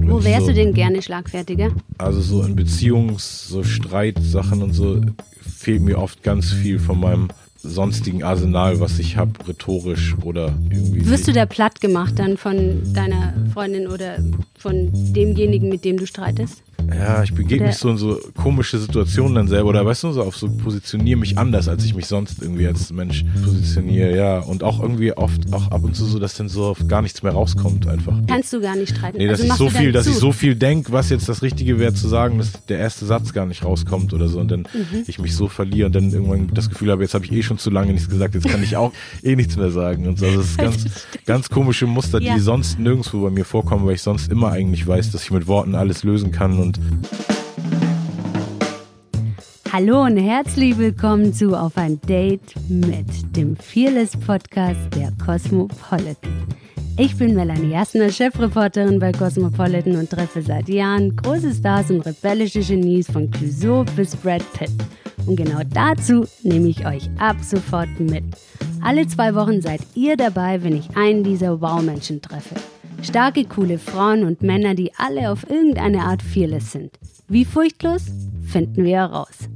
Wo wärst so, du denn gerne schlagfertiger? Also so in Beziehungs-, so Streitsachen und so fehlt mir oft ganz viel von meinem sonstigen Arsenal, was ich habe, rhetorisch oder irgendwie. Wirst du da platt gemacht dann von deiner Freundin oder von demjenigen, mit dem du streitest? Ja, ich begebe mich so in so komische Situationen dann selber oder weißt du, so auf so positioniere mich anders, als ich mich sonst irgendwie als Mensch positioniere, ja. Und auch irgendwie oft, auch ab und zu so, dass dann so gar nichts mehr rauskommt einfach. Kannst du gar nicht streiten. Nee, dass also ich so viel, dass zu. ich so viel denke, was jetzt das Richtige wäre zu sagen, dass der erste Satz gar nicht rauskommt oder so und dann mhm. ich mich so verliere und dann irgendwann das Gefühl habe, jetzt habe ich eh schon zu lange nichts gesagt, jetzt kann ich auch eh nichts mehr sagen und so. Also das ist ganz, ganz komische Muster, die ja. sonst nirgendwo bei mir vorkommen, weil ich sonst immer eigentlich weiß, dass ich mit Worten alles lösen kann und Hallo und herzlich willkommen zu Auf ein Date mit dem Fearless Podcast der Cosmopolitan. Ich bin Melanie Jasner, Chefreporterin bei Cosmopolitan und treffe seit Jahren große Stars und rebellische Genies von Clouseau bis Brad Pitt. Und genau dazu nehme ich euch ab sofort mit. Alle zwei Wochen seid ihr dabei, wenn ich einen dieser Wow-Menschen treffe. Starke, coole Frauen und Männer, die alle auf irgendeine Art fearless sind. Wie furchtlos? Finden wir heraus.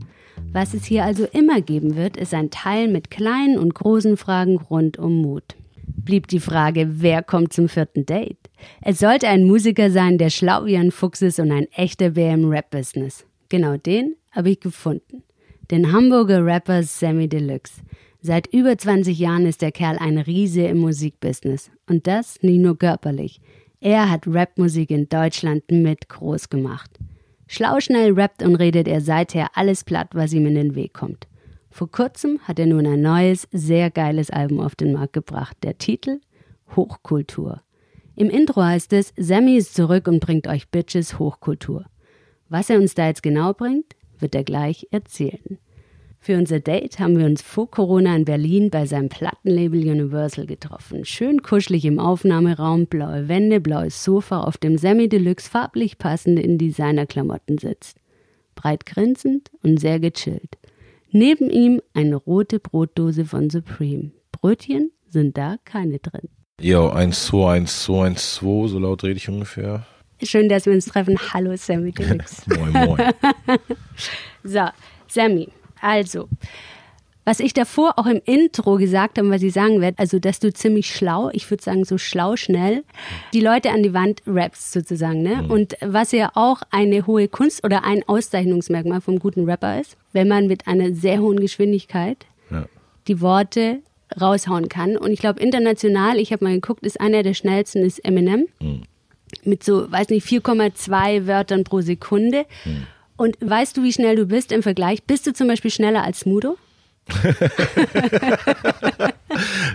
Was es hier also immer geben wird, ist ein Teil mit kleinen und großen Fragen rund um Mut. Blieb die Frage, wer kommt zum vierten Date? Es sollte ein Musiker sein, der schlau wie ein Fuchs ist und ein echter Bär im Rap-Business. Genau den habe ich gefunden. Den Hamburger Rapper Sammy Deluxe. Seit über 20 Jahren ist der Kerl ein Riese im Musikbusiness. Und das nicht nur körperlich. Er hat Rapmusik in Deutschland mit groß gemacht. Schlau schnell rappt und redet er seither alles platt, was ihm in den Weg kommt. Vor kurzem hat er nun ein neues, sehr geiles Album auf den Markt gebracht. Der Titel Hochkultur. Im Intro heißt es, Sammy ist zurück und bringt euch Bitches Hochkultur. Was er uns da jetzt genau bringt, wird er gleich erzählen. Für unser Date haben wir uns vor Corona in Berlin bei seinem Plattenlabel Universal getroffen. Schön kuschelig im Aufnahmeraum, blaue Wände, blaues Sofa, auf dem Semi Deluxe farblich passend in Designerklamotten sitzt. Breit grinsend und sehr gechillt. Neben ihm eine rote Brotdose von Supreme. Brötchen sind da keine drin. Jo, 1, 2, 1, 2, 1, 2, so laut rede ich ungefähr. Schön, dass wir uns treffen. Hallo Sammy Deluxe. moin, moin. so, Sammy, also, was ich davor auch im Intro gesagt habe, was ich sagen werde, also dass du ziemlich schlau, ich würde sagen so schlau schnell, die Leute an die Wand rappst sozusagen, ne? Mhm. Und was ja auch eine hohe Kunst oder ein Auszeichnungsmerkmal vom guten Rapper ist, wenn man mit einer sehr hohen Geschwindigkeit ja. die Worte raushauen kann. Und ich glaube international, ich habe mal geguckt, ist einer der schnellsten ist Eminem mhm. mit so, weiß nicht, 4,2 Wörtern pro Sekunde. Mhm. Und weißt du, wie schnell du bist im Vergleich? Bist du zum Beispiel schneller als Smudo?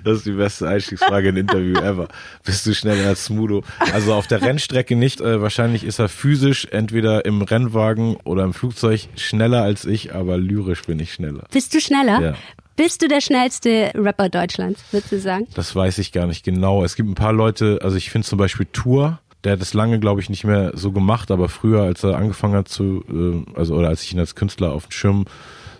das ist die beste Einstiegsfrage in Interview ever. Bist du schneller als Smudo? Also auf der Rennstrecke nicht. Äh, wahrscheinlich ist er physisch entweder im Rennwagen oder im Flugzeug schneller als ich, aber lyrisch bin ich schneller. Bist du schneller? Ja. Bist du der schnellste Rapper Deutschlands, würdest du sagen? Das weiß ich gar nicht genau. Es gibt ein paar Leute, also ich finde zum Beispiel Tour, der hat das lange, glaube ich, nicht mehr so gemacht, aber früher, als er angefangen hat zu, äh, also oder als ich ihn als Künstler auf den Schirm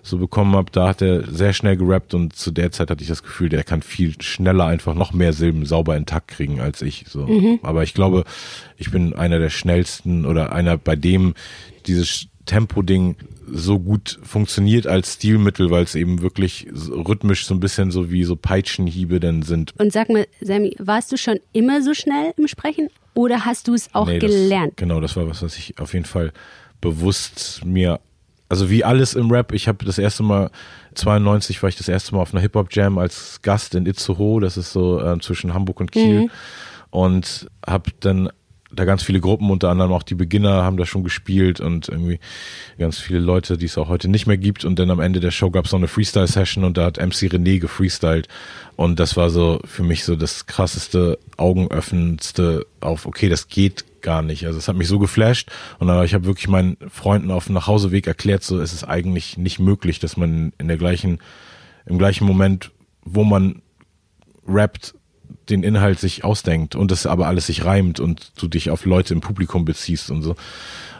so bekommen habe, da hat er sehr schnell gerappt und zu der Zeit hatte ich das Gefühl, der kann viel schneller einfach noch mehr Silben sauber intakt kriegen als ich. So. Mhm. Aber ich glaube, ich bin einer der schnellsten oder einer, bei dem dieses Tempo-Ding so gut funktioniert als Stilmittel, weil es eben wirklich rhythmisch so ein bisschen so wie so Peitschenhiebe dann sind. Und sag mal, Sammy, warst du schon immer so schnell im Sprechen oder hast du es auch nee, gelernt? Das, genau, das war was, was ich auf jeden Fall bewusst mir, also wie alles im Rap, ich habe das erste Mal, 92 war ich das erste Mal auf einer Hip-Hop-Jam als Gast in Itzehoe, das ist so äh, zwischen Hamburg und Kiel. Mhm. Und habe dann da ganz viele Gruppen, unter anderem auch die Beginner haben da schon gespielt und irgendwie ganz viele Leute, die es auch heute nicht mehr gibt. Und dann am Ende der Show gab es noch eine Freestyle-Session und da hat MC René gefreestylt. Und das war so für mich so das krasseste, augenöffnendste auf, okay, das geht gar nicht. Also es hat mich so geflasht und aber ich habe wirklich meinen Freunden auf dem Nachhauseweg erklärt, so es ist eigentlich nicht möglich, dass man in der gleichen, im gleichen Moment, wo man rappt, den Inhalt sich ausdenkt und das aber alles sich reimt und du dich auf Leute im Publikum beziehst und so.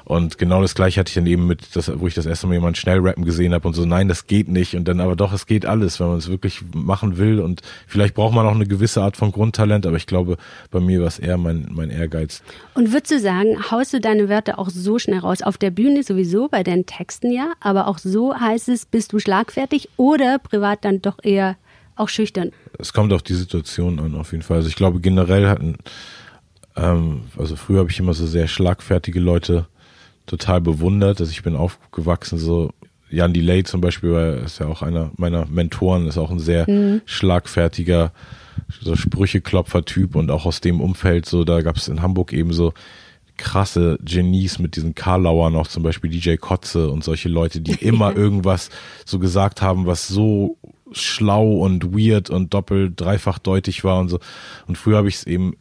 Und genau das gleiche hatte ich dann eben mit, das, wo ich das erste Mal jemanden schnell rappen gesehen habe und so, nein, das geht nicht. Und dann aber doch, es geht alles, wenn man es wirklich machen will. Und vielleicht braucht man auch eine gewisse Art von Grundtalent, aber ich glaube, bei mir war es eher mein, mein Ehrgeiz. Und würdest du sagen, haust du deine Wörter auch so schnell raus? Auf der Bühne sowieso, bei deinen Texten ja, aber auch so heißt es, bist du schlagfertig oder privat dann doch eher auch schüchtern? Es kommt auf die Situation an, auf jeden Fall. Also ich glaube, generell hatten, ähm, also früher habe ich immer so sehr schlagfertige Leute total bewundert. Also ich bin aufgewachsen so, Jan Delay zum Beispiel, weil ist ja auch einer meiner Mentoren, ist auch ein sehr mhm. schlagfertiger, so Sprücheklopfer-Typ und auch aus dem Umfeld so, da gab es in Hamburg eben so krasse Genies mit diesen Karlauer noch, zum Beispiel DJ Kotze und solche Leute, die immer irgendwas so gesagt haben, was so schlau und weird und doppelt, dreifach deutig war und so. Und früher habe ich es eben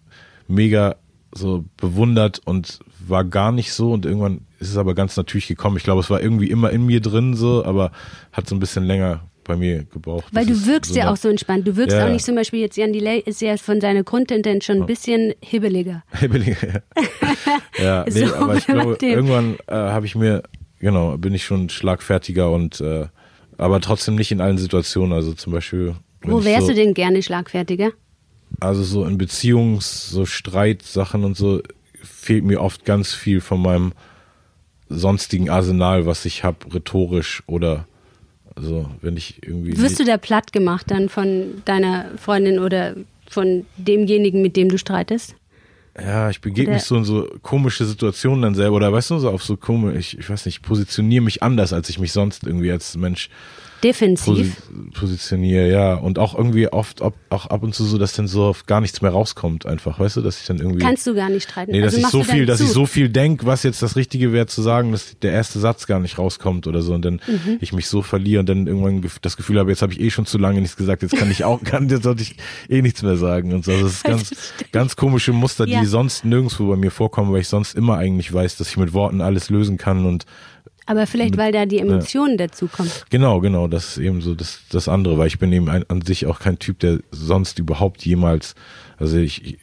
mega so bewundert und war gar nicht so und irgendwann ist es aber ganz natürlich gekommen. Ich glaube, es war irgendwie immer in mir drin so, aber hat so ein bisschen länger bei mir gebraucht. Weil du wirkst so ja auch so entspannt. Du wirkst ja, auch nicht zum Beispiel jetzt, Jan Delay ist ja von seiner Grundtendenz schon ein bisschen hibbeliger. Hibbeliger, ja. ja, nee, so aber ich glaube, irgendwann äh, habe ich mir, genau, bin ich schon schlagfertiger und äh, aber trotzdem nicht in allen Situationen. Also zum Beispiel. Wo wärst so, du denn gerne schlagfertiger? Also so in Beziehungs-, so Streitsachen und so fehlt mir oft ganz viel von meinem sonstigen Arsenal, was ich habe, rhetorisch oder also wenn ich irgendwie. Wirst du da platt gemacht dann von deiner Freundin oder von demjenigen, mit dem du streitest? Ja, ich begebe mich so in so komische Situationen dann selber oder weißt du, so auf so komisch, ich, ich weiß nicht, ich positioniere mich anders, als ich mich sonst irgendwie als Mensch defensiv positioniere, ja. Und auch irgendwie oft ob, auch ab und zu so, dass dann so gar nichts mehr rauskommt, einfach, weißt du, dass ich dann irgendwie. Kannst du gar nicht streiten. Nee, dass also ich so viel, dass ich so viel denke, was jetzt das Richtige wäre zu sagen, dass der erste Satz gar nicht rauskommt oder so und dann mhm. ich mich so verliere und dann irgendwann das Gefühl habe, jetzt habe ich eh schon zu lange nichts gesagt, jetzt kann ich auch, kann, jetzt sollte ich eh nichts mehr sagen und so. Also das ist ganz, ganz komische Muster, ja. die sonst nirgendwo bei mir vorkommen, weil ich sonst immer eigentlich weiß, dass ich mit Worten alles lösen kann und aber vielleicht, weil da die Emotionen ja. dazu kommen. Genau, genau, das ist eben so das, das andere, weil ich bin eben ein, an sich auch kein Typ, der sonst überhaupt jemals, also ich,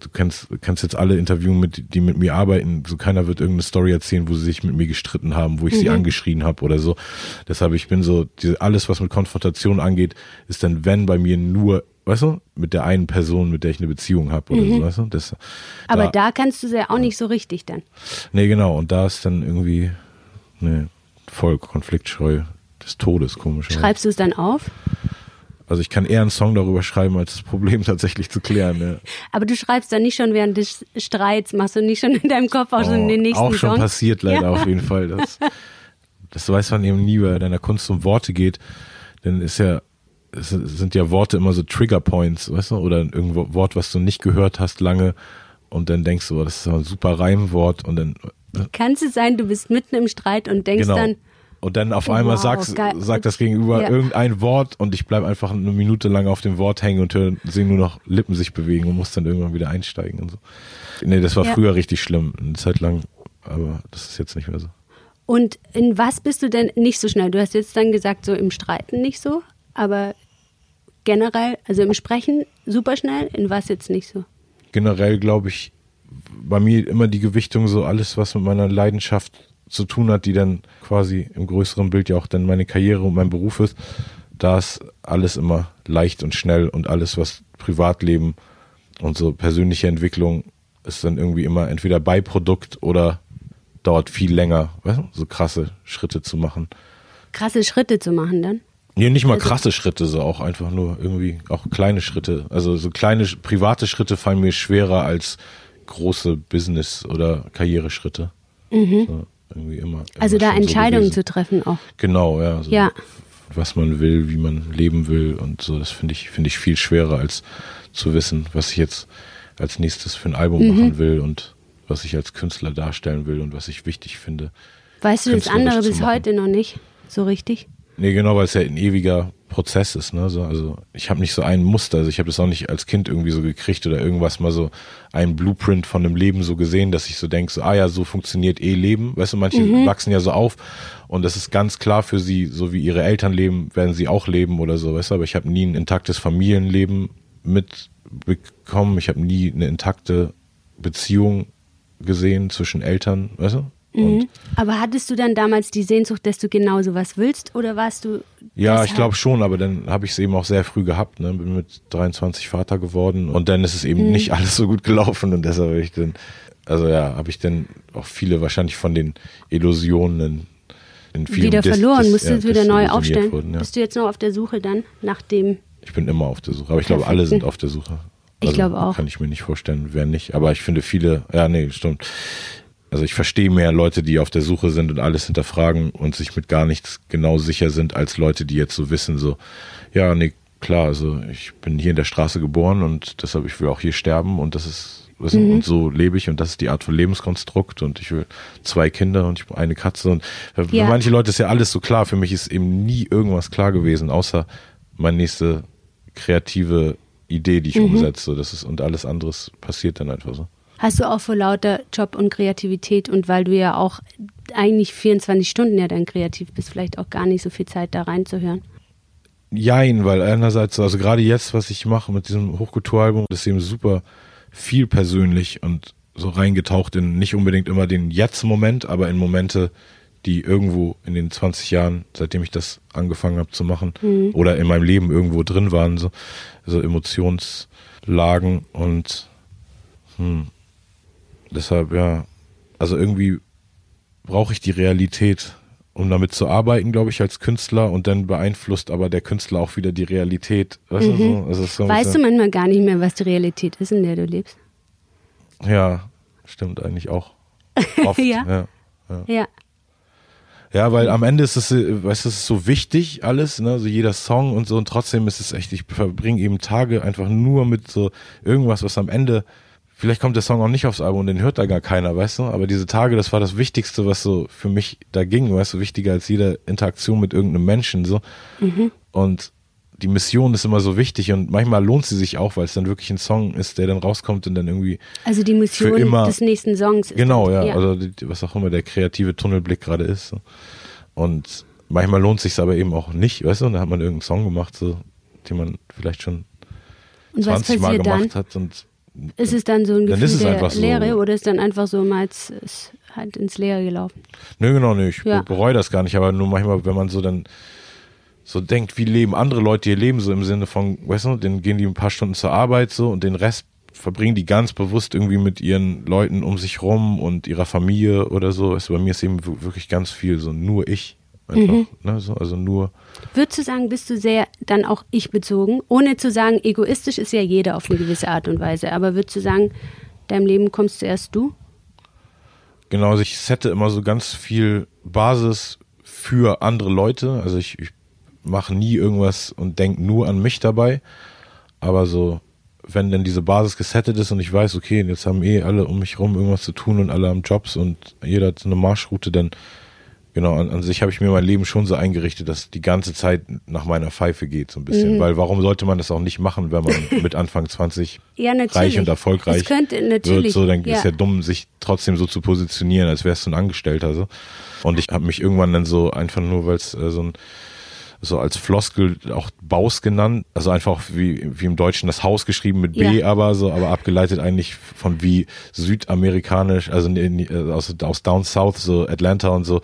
du kannst, kannst jetzt alle interviewen, mit, die mit mir arbeiten, so keiner wird irgendeine Story erzählen, wo sie sich mit mir gestritten haben, wo ich mhm. sie angeschrien habe oder so. Deshalb, ich bin so, die, alles, was mit Konfrontation angeht, ist dann, wenn bei mir nur weißt du, mit der einen Person, mit der ich eine Beziehung habe oder mhm. so, weißt du? Das, Aber da, da kannst du ja auch nicht so richtig dann. Nee, genau, und da ist dann irgendwie, Nee, voll konfliktscheu des Todes, komisch. Schreibst du es dann auf? Also ich kann eher einen Song darüber schreiben, als das Problem tatsächlich zu klären. Ja. Aber du schreibst dann nicht schon während des Streits, machst du nicht schon in deinem Kopf auch oh, schon den nächsten Auch schon Song? passiert leider ja. auf jeden Fall. Das, das weiß man eben nie, weil deiner Kunst um Worte geht. Denn ist ja, es sind ja Worte immer so Trigger Points, weißt du? Oder ein Wort, was du nicht gehört hast lange und dann denkst du, oh, das ist ein super Reimwort und dann kann es sein, du bist mitten im Streit und denkst genau. dann. Und dann auf einmal wow, sagst, sagt das Gegenüber ja. irgendein Wort und ich bleibe einfach eine Minute lang auf dem Wort hängen und sehe nur noch Lippen sich bewegen und muss dann irgendwann wieder einsteigen und so. Nee, das war ja. früher richtig schlimm, eine Zeit lang, aber das ist jetzt nicht mehr so. Und in was bist du denn nicht so schnell? Du hast jetzt dann gesagt, so im Streiten nicht so, aber generell, also im Sprechen super schnell, in was jetzt nicht so? Generell glaube ich bei mir immer die Gewichtung so alles, was mit meiner Leidenschaft zu tun hat, die dann quasi im größeren Bild ja auch dann meine Karriere und mein Beruf ist, da ist alles immer leicht und schnell und alles, was Privatleben und so persönliche Entwicklung ist dann irgendwie immer entweder Beiprodukt oder dauert viel länger, so krasse Schritte zu machen. Krasse Schritte zu machen dann? Nee, nicht mal also, krasse Schritte, so auch einfach nur irgendwie auch kleine Schritte. Also so kleine private Schritte fallen mir schwerer als große Business- oder Karriereschritte. Mhm. So, irgendwie immer, immer also da Entscheidungen so zu treffen auch. Genau, ja. So ja. Was man will, wie man leben will und so, das finde ich, finde ich viel schwerer als zu wissen, was ich jetzt als nächstes für ein Album mhm. machen will und was ich als Künstler darstellen will und was ich wichtig finde. Weißt du das andere bis heute noch nicht so richtig? Nee, genau, weil es ja ein ewiger Prozess ist. Ne? So, also ich habe nicht so ein Muster. Also ich habe das auch nicht als Kind irgendwie so gekriegt oder irgendwas mal so ein Blueprint von einem Leben so gesehen, dass ich so denke, so, ah ja, so funktioniert eh Leben. Weißt du, manche mhm. wachsen ja so auf und das ist ganz klar für sie, so wie ihre Eltern leben, werden sie auch leben oder so. Weißt du, aber ich habe nie ein intaktes Familienleben mit bekommen. Ich habe nie eine intakte Beziehung gesehen zwischen Eltern, weißt du? Mhm. Aber hattest du dann damals die Sehnsucht, dass du genau sowas willst oder warst du. Ja, deshalb- ich glaube schon, aber dann habe ich es eben auch sehr früh gehabt, ne? Bin mit 23 Vater geworden und dann ist es Mhm. eben nicht alles so gut gelaufen und deshalb habe ich dann, also ja, habe ich dann auch viele wahrscheinlich von den Illusionen in, vielen wieder dis- verloren, musstest ja, wieder neu aufstellen. Wurden, ja. Bist du jetzt noch auf der Suche dann nach dem. Ich bin immer auf der Suche, aber ich glaube, alle sind auf der Suche. Ich glaube auch. Kann ich mir nicht vorstellen, wer nicht. Aber ich finde viele, ja, nee, stimmt. Also ich verstehe mehr Leute, die auf der Suche sind und alles hinterfragen und sich mit gar nichts genau sicher sind, als Leute, die jetzt so wissen, so, ja, nee, klar, also ich bin hier in der Straße geboren und deshalb, ich will auch hier sterben und das ist, wissen, Mhm. und so lebe ich und das ist die Art von Lebenskonstrukt und ich will zwei Kinder und ich eine Katze und für Ja. manche Leute ist ja alles so klar. Für mich ist eben nie irgendwas klar gewesen, außer meine nächste kreative Idee, die ich Mhm. umsetze. Das ist, und alles anderes passiert dann einfach so. Hast du auch vor lauter Job und Kreativität und weil du ja auch eigentlich 24 Stunden ja dann kreativ bist, vielleicht auch gar nicht so viel Zeit da reinzuhören? Jein, weil einerseits, also gerade jetzt, was ich mache mit diesem Hochkulturalbum, das ist eben super viel persönlich und so reingetaucht in nicht unbedingt immer den Jetzt-Moment, aber in Momente, die irgendwo in den 20 Jahren, seitdem ich das angefangen habe zu machen, oder in meinem Leben irgendwo drin waren, so, so Emotionslagen und hm, deshalb, ja, also irgendwie brauche ich die Realität, um damit zu arbeiten, glaube ich, als Künstler und dann beeinflusst aber der Künstler auch wieder die Realität. Weißt du, so? Also so Weißt du manchmal gar nicht mehr, was die Realität ist, in der du lebst? Ja, stimmt eigentlich auch. Oft, Ja. ja. Ja. Ja, weil am Ende ist es, äh, weißt du, es ist so wichtig alles, ne, so jeder Song und so und trotzdem ist es echt, ich verbringe eben Tage einfach nur mit so irgendwas, was am Ende, vielleicht kommt der Song auch nicht aufs Album und den hört da gar keiner, weißt du, aber diese Tage, das war das Wichtigste, was so für mich da ging, weißt du, wichtiger als jede Interaktion mit irgendeinem Menschen, so. Und die Mission ist immer so wichtig und manchmal lohnt sie sich auch, weil es dann wirklich ein Song ist, der dann rauskommt und dann irgendwie Also die Mission immer- des nächsten Songs. Ist Genau, dann- ja. Also die, was auch immer der kreative Tunnelblick gerade ist. So. Und manchmal lohnt sich aber eben auch nicht, weißt du? Und da hat man irgendeinen Song gemacht, so, den man vielleicht schon Und was 20 Mal passiert dann? gemacht hat. Und Ist es dann so ein Dann Gefühl der einfach so. Leere oder ist dann einfach so mal halt ins Leere gelaufen? nö, genau, nö, ich Ja. bereue das gar nicht, aber nur manchmal, wenn man so dann so denkt, wie leben andere Leute ihr Leben, so im Sinne von, weißt du, dann gehen die ein paar Stunden zur Arbeit so und den Rest verbringen die ganz bewusst irgendwie mit ihren Leuten um sich rum und ihrer Familie oder so. Weißt du, bei mir ist eben wirklich ganz viel so nur ich. Einfach, Mhm. ne, so, also nur Würdest du sagen, bist du sehr dann auch ich bezogen? Ohne zu sagen, egoistisch ist ja jeder auf eine gewisse Art und Weise. Aber würdest du sagen, deinem Leben kommst zuerst du? Genau, also ich sette immer so ganz viel Basis für andere Leute. Also ich, ich mache nie irgendwas und denke nur an mich dabei. Aber so, wenn denn diese Basis gesettet ist und ich weiß, okay, jetzt haben eh alle um mich rum irgendwas zu tun und alle haben Jobs und jeder hat so eine Marschroute, dann genau, an, an sich habe ich mir mein Leben schon so eingerichtet, dass die ganze Zeit nach meiner Pfeife geht, so ein bisschen. Weil warum sollte man das auch nicht machen, wenn man mit Anfang 20 Ja, reich und erfolgreich Es könnte wird, natürlich. so, dann ja. ist ja dumm, sich trotzdem so zu positionieren, als wärst du ein Angestellter. So. Und ich habe mich irgendwann dann so einfach nur, weil es äh, so ein so als Floskel auch Baus genannt, also einfach wie, wie im Deutschen das Haus geschrieben mit B, Ja. aber so, aber abgeleitet eigentlich von wie südamerikanisch, also in, in, äh, aus, aus Down South, so Atlanta und so,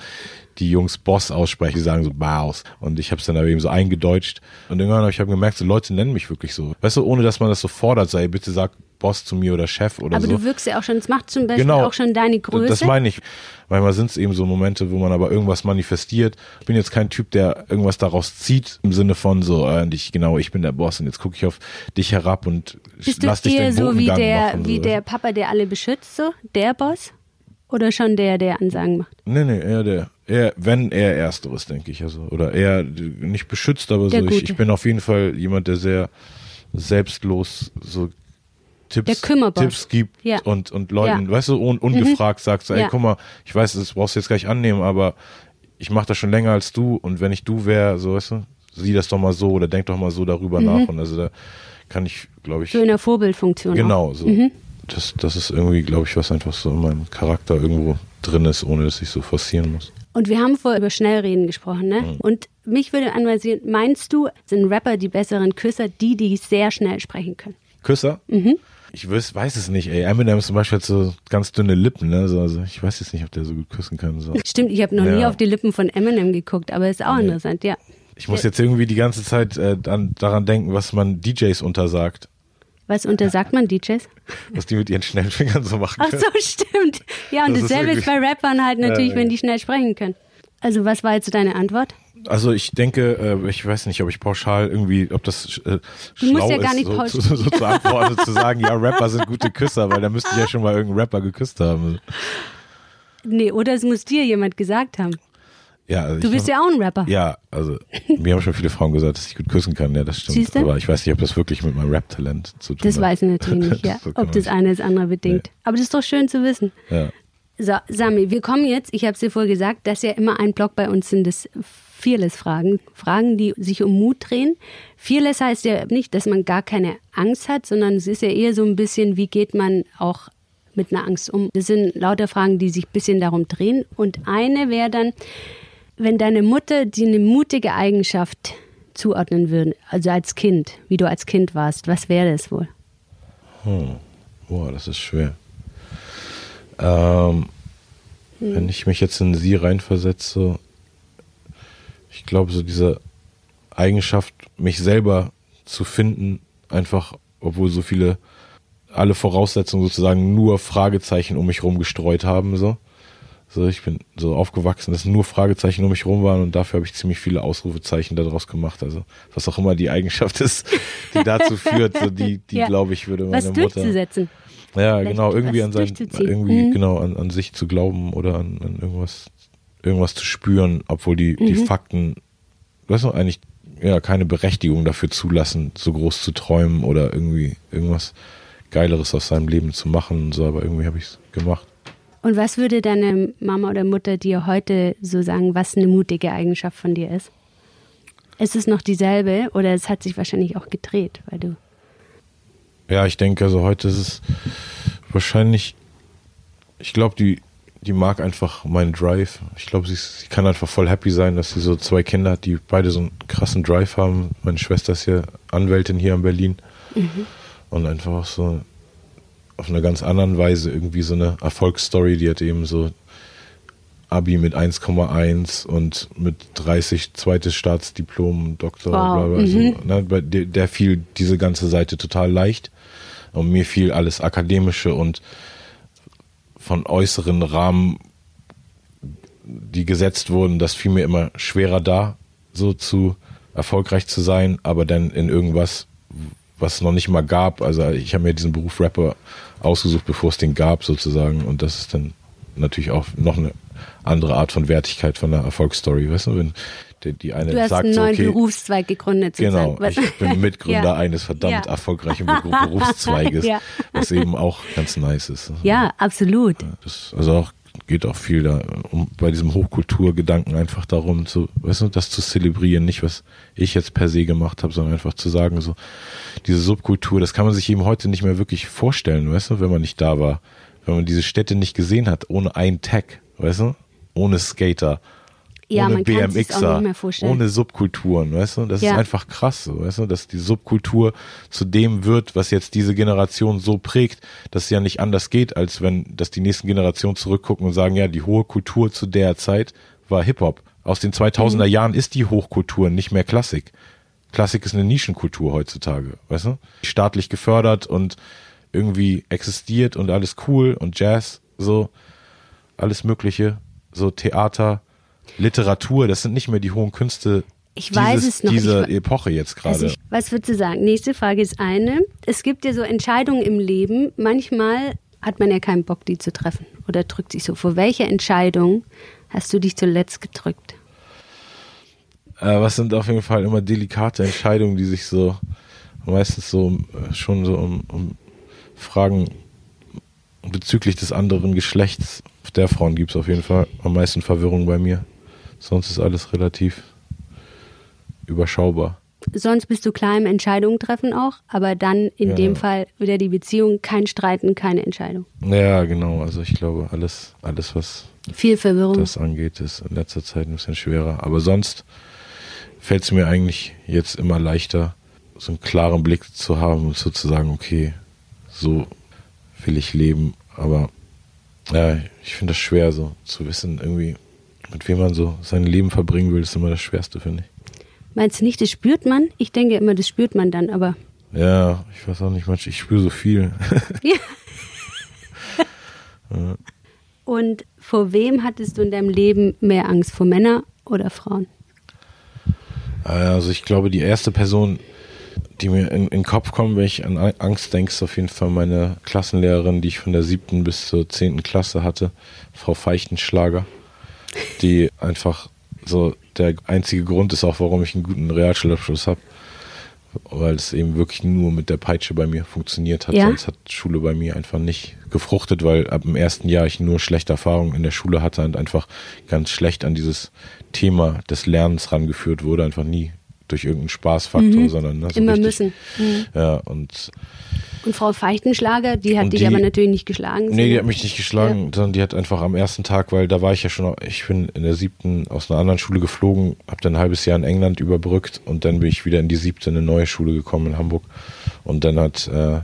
die Jungs Boss aussprechen, die sagen so Baus. Und ich habe es dann aber eben so eingedeutscht. Und irgendwann habe ich hab gemerkt, so Leute nennen mich wirklich so. Weißt du, ohne dass man das so fordert, sei bitte sag Boss zu mir oder Chef oder Aber so. du wirkst ja auch schon, es macht zum Beispiel Genau. auch schon deine Größe. Das meine ich. Manchmal sind es eben so Momente, wo man aber irgendwas manifestiert. Ich bin jetzt kein Typ, der irgendwas daraus zieht, im Sinne von so, äh, ich, genau, ich bin der Boss und jetzt gucke ich auf dich herab und Bist lass dich den so wie Botengang der, machen. wie so. der Papa, der alle beschützt, so? Der Boss? Oder schon der, der Ansagen macht? Nee, nee, eher der, eher, wenn er Ersteres, denke ich. Also, oder eher nicht beschützt, aber Der so. Ich, ich bin auf jeden Fall jemand, der sehr selbstlos so Tipps. Tipps gibt Ja. und, und Leuten, Ja. weißt du, un, ungefragt sagt, so, ey, Ja. guck mal, ich weiß, das brauchst du jetzt gleich annehmen, aber ich mache das schon länger als du und wenn ich du wäre, so, weißt du, sieh das doch mal so oder denk doch mal so darüber nach und also da kann ich, glaube ich, Mhm. So in der Vorbildfunktion. Auch. Genau, so. Mhm. Das, das ist irgendwie, glaube ich, was einfach so in meinem Charakter irgendwo drin ist, ohne dass ich so forcieren muss. Und wir haben vorher über Schnellreden gesprochen, ne? Mhm. Und mich würde anweisen, meinst du, sind Rapper die besseren Küsser, die, die sehr schnell sprechen können? Küsser? Mhm. Ich weiß, weiß es nicht, ey. Eminem zum Beispiel hat so ganz dünne Lippen, ne? So, also ich weiß jetzt nicht, ob der so gut küssen kann. So. Stimmt, ich habe noch ja. nie auf die Lippen von Eminem geguckt, aber ist auch nee. interessant, ja. Ich muss jetzt irgendwie die ganze Zeit äh, an, daran denken, was man DJs untersagt. Was untersagt man DJs? Was die mit ihren schnellen Fingern so machen können. Ach so, stimmt. Ja, und das dasselbe ist bei Rappern halt natürlich, äh, wenn die schnell sprechen können. Also was war jetzt deine Antwort? Also ich denke, äh, ich weiß nicht, ob ich pauschal irgendwie, ob das äh, schlau ja ist, so, so, so, zu antworten, zu sagen, ja, Rapper sind gute Küsser, weil da müsste ich ja schon mal irgendeinen Rapper geküsst haben. Nee, oder es muss dir jemand gesagt haben. Ja, also du bist ja auch ein Rapper. Ja, also mir haben schon viele Frauen gesagt, dass ich gut küssen kann. Ja, das stimmt. Siehste? Aber ich weiß nicht, ob das wirklich mit meinem Rap-Talent zu tun das hat. Das weiß ich natürlich nicht, ja. ob das eine das andere bedingt. Nee. Aber das ist doch schön zu wissen. Ja. So, Sami, wir kommen jetzt, ich habe es dir vorher gesagt, dass ja immer ein Blog bei uns sind, das Fearless-Fragen. Fragen, die sich um Mut drehen. Fearless heißt ja nicht, dass man gar keine Angst hat, sondern es ist ja eher so ein bisschen, wie geht man auch mit einer Angst um. Das sind lauter Fragen, die sich ein bisschen darum drehen. Und eine wäre dann, wenn deine Mutter dir eine mutige Eigenschaft zuordnen würde, also als Kind, wie du als Kind warst, was wäre das wohl? Hm. Boah, das ist schwer. Ähm, hm. Wenn ich mich jetzt in sie reinversetze, ich glaube, so diese Eigenschaft, mich selber zu finden, einfach, obwohl so viele, alle Voraussetzungen sozusagen nur Fragezeichen um mich herum gestreut haben, so. So, ich bin so aufgewachsen, dass nur Fragezeichen um mich herum waren und dafür habe ich ziemlich viele Ausrufezeichen daraus gemacht. Also, was auch immer die Eigenschaft ist, die dazu führt, so die, die ja. glaube ich, würde meine was Mutter. Durchzusetzen. Ja, Vielleicht genau, irgendwie an sein, irgendwie, mhm. genau, an, an sich zu glauben oder an, an irgendwas irgendwas zu spüren, obwohl die, mhm. die Fakten, weißt du, eigentlich ja keine Berechtigung dafür zulassen, so groß zu träumen oder irgendwie irgendwas Geileres aus seinem Leben zu machen und so, aber irgendwie habe ich es gemacht. Und was würde deine Mama oder Mutter dir heute so sagen, was eine mutige Eigenschaft von dir ist? Ist es noch dieselbe oder es hat sich wahrscheinlich auch gedreht, weil du. Ja, ich denke, also heute ist es wahrscheinlich, ich glaube, die, die mag einfach meinen Drive. Ich glaube, sie, sie, kann einfach voll happy sein, dass sie so zwei Kinder hat, die beide so einen krassen Drive haben. Meine Schwester ist ja Anwältin hier in Berlin. Mhm. Und einfach auch so auf einer ganz anderen Weise irgendwie so eine Erfolgsstory. Die hat eben so Abi mit 1,1 und mit 30 zweites Staatsdiplom, Doktor, wow. bla bla. Also, mhm. ne, bei der, der fiel diese ganze Seite total leicht. Und mir fiel alles Akademische und von äußeren Rahmen, die gesetzt wurden, das fiel mir immer schwerer da, so zu erfolgreich zu sein, aber dann in irgendwas, was es noch nicht mal gab. Also ich habe mir diesen Beruf Rapper ausgesucht, bevor es den gab sozusagen. Und das ist dann natürlich auch noch eine andere Art von Wertigkeit von der Erfolgsstory, weißt du, wenn die, die eine du hast sagt, einen neuen okay, Berufszweig gegründet. Genau, ich bin Mitgründer ja. eines verdammt ja. erfolgreichen Berufszweiges, ja. was eben auch ganz nice ist. Ja, absolut. Das, also auch geht auch viel da um bei diesem Hochkulturgedanken einfach darum, zu, weißt du, das zu zelebrieren, nicht was ich jetzt per se gemacht habe, sondern einfach zu sagen, so diese Subkultur, das kann man sich eben heute nicht mehr wirklich vorstellen, weißt du, wenn man nicht da war, wenn man diese Städte nicht gesehen hat, ohne ein Tag, weißt du, ohne Skater, ja, ohne BMXer, ohne Subkulturen, weißt du? Das ja. ist einfach krass, weißt du, dass die Subkultur zu dem wird, was jetzt diese Generation so prägt, dass es ja nicht anders geht, als wenn, dass die nächsten Generationen zurückgucken und sagen, ja, die hohe Kultur zu der Zeit war Hip-Hop. Aus den 2000er mhm. Jahren ist die Hochkultur nicht mehr Klassik. Klassik ist eine Nischenkultur heutzutage, weißt du? Staatlich gefördert und irgendwie existiert und alles cool und Jazz, so, alles Mögliche, so Theater, Literatur, das sind nicht mehr die hohen Künste ich dieses, weiß es noch. Diese ich, Epoche jetzt gerade. Also was würdest du sagen? Nächste Frage ist eine. Es gibt ja so Entscheidungen im Leben. Manchmal hat man ja keinen Bock, die zu treffen oder drückt sich so. Vor welcher Entscheidung hast du dich zuletzt gedrückt? Äh, was sind auf jeden Fall immer delikate Entscheidungen, die sich so meistens so äh, schon so um, um Fragen bezüglich des anderen Geschlechts der Frauen gibt es auf jeden Fall am meisten Verwirrung bei mir. Sonst ist alles relativ überschaubar. Sonst bist du klar im Entscheidungen treffen auch, aber dann in ja. dem Fall wieder die Beziehung, kein Streiten, keine Entscheidung. Ja, genau. Also ich glaube, alles, alles was Viel Verwirrung. das angeht, ist in letzter Zeit ein bisschen schwerer. Aber sonst fällt es mir eigentlich jetzt immer leichter, so einen klaren Blick zu haben und sozusagen, okay, so will ich leben. Aber ja, ich finde das schwer, so zu wissen, irgendwie, mit wem man so sein Leben verbringen will, ist immer das Schwerste, finde ich. Meinst du nicht, das spürt man? Ich denke immer, das spürt man dann, aber. Ja, ich weiß auch nicht, manchmal, ich spüre so viel. Ja. ja. Und vor wem hattest du in deinem Leben mehr Angst? Vor Männern oder Frauen? Also ich glaube, die erste Person, die mir in, in den Kopf kommt, wenn ich an Angst denke, ist auf jeden Fall meine Klassenlehrerin, die ich von der siebten bis zur zehnten Klasse hatte, Frau Feichtenschlager, die einfach so der einzige Grund ist auch, warum ich einen guten Realschulabschluss habe weil es eben wirklich nur mit der Peitsche bei mir funktioniert hat. Ja. Sonst hat Schule bei mir einfach nicht gefruchtet, weil ab dem ersten Jahr ich nur schlechte Erfahrungen in der Schule hatte und einfach ganz schlecht an dieses Thema des Lernens rangeführt wurde, einfach nie durch irgendeinen Spaßfaktor, mhm. sondern ne, so immer richtig, müssen. Mhm. Ja, und und Frau Feichtenschlager, die hat dich die, aber natürlich nicht geschlagen. Nee, die hat mich nicht geschlagen, ja. sondern die hat einfach am ersten Tag, weil da war ich ja schon, ich bin in der siebten aus einer anderen Schule geflogen, habe dann ein halbes Jahr in England überbrückt und dann bin ich wieder in die siebte, in eine neue Schule gekommen in Hamburg. Und dann hat äh,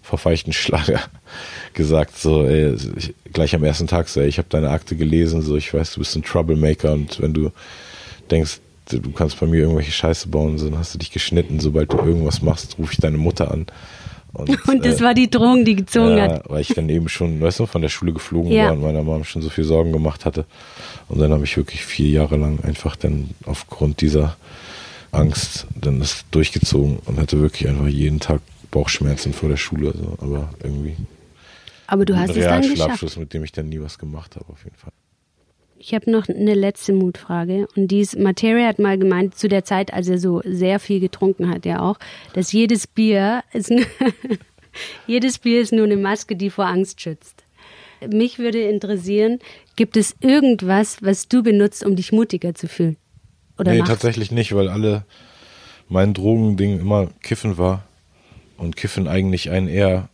Frau Feichtenschlager gesagt, so, ey, ich, gleich am ersten Tag, so, ey, ich habe deine Akte gelesen, so, ich weiß, du bist ein Troublemaker und wenn du denkst, du kannst bei mir irgendwelche Scheiße bauen, so, dann hast du dich geschnitten, sobald du irgendwas machst, rufe ich deine Mutter an. Und, und das äh, war die Drohung, die gezogen ja, hat. Weil ich dann eben schon, weißt du, von der Schule geflogen ja. war und meiner Mom schon so viel Sorgen gemacht hatte. Und dann habe ich wirklich vier Jahre lang einfach dann aufgrund dieser Angst dann das durchgezogen und hatte wirklich einfach jeden Tag Bauchschmerzen vor der Schule. So. Aber irgendwie. Aber du hast es dann geschafft. mit dem ich dann nie was gemacht habe, auf jeden Fall. Ich habe noch eine letzte Mutfrage. Und dies, Materia hat mal gemeint, zu der Zeit, als er so sehr viel getrunken hat, ja auch, dass jedes Bier ist, jedes Bier ist nur eine Maske, die vor Angst schützt. Mich würde interessieren, gibt es irgendwas, was du benutzt, um dich mutiger zu fühlen? Oder nee, machst? tatsächlich nicht, weil alle mein Drogending immer Kiffen war. Und Kiffen eigentlich einen eher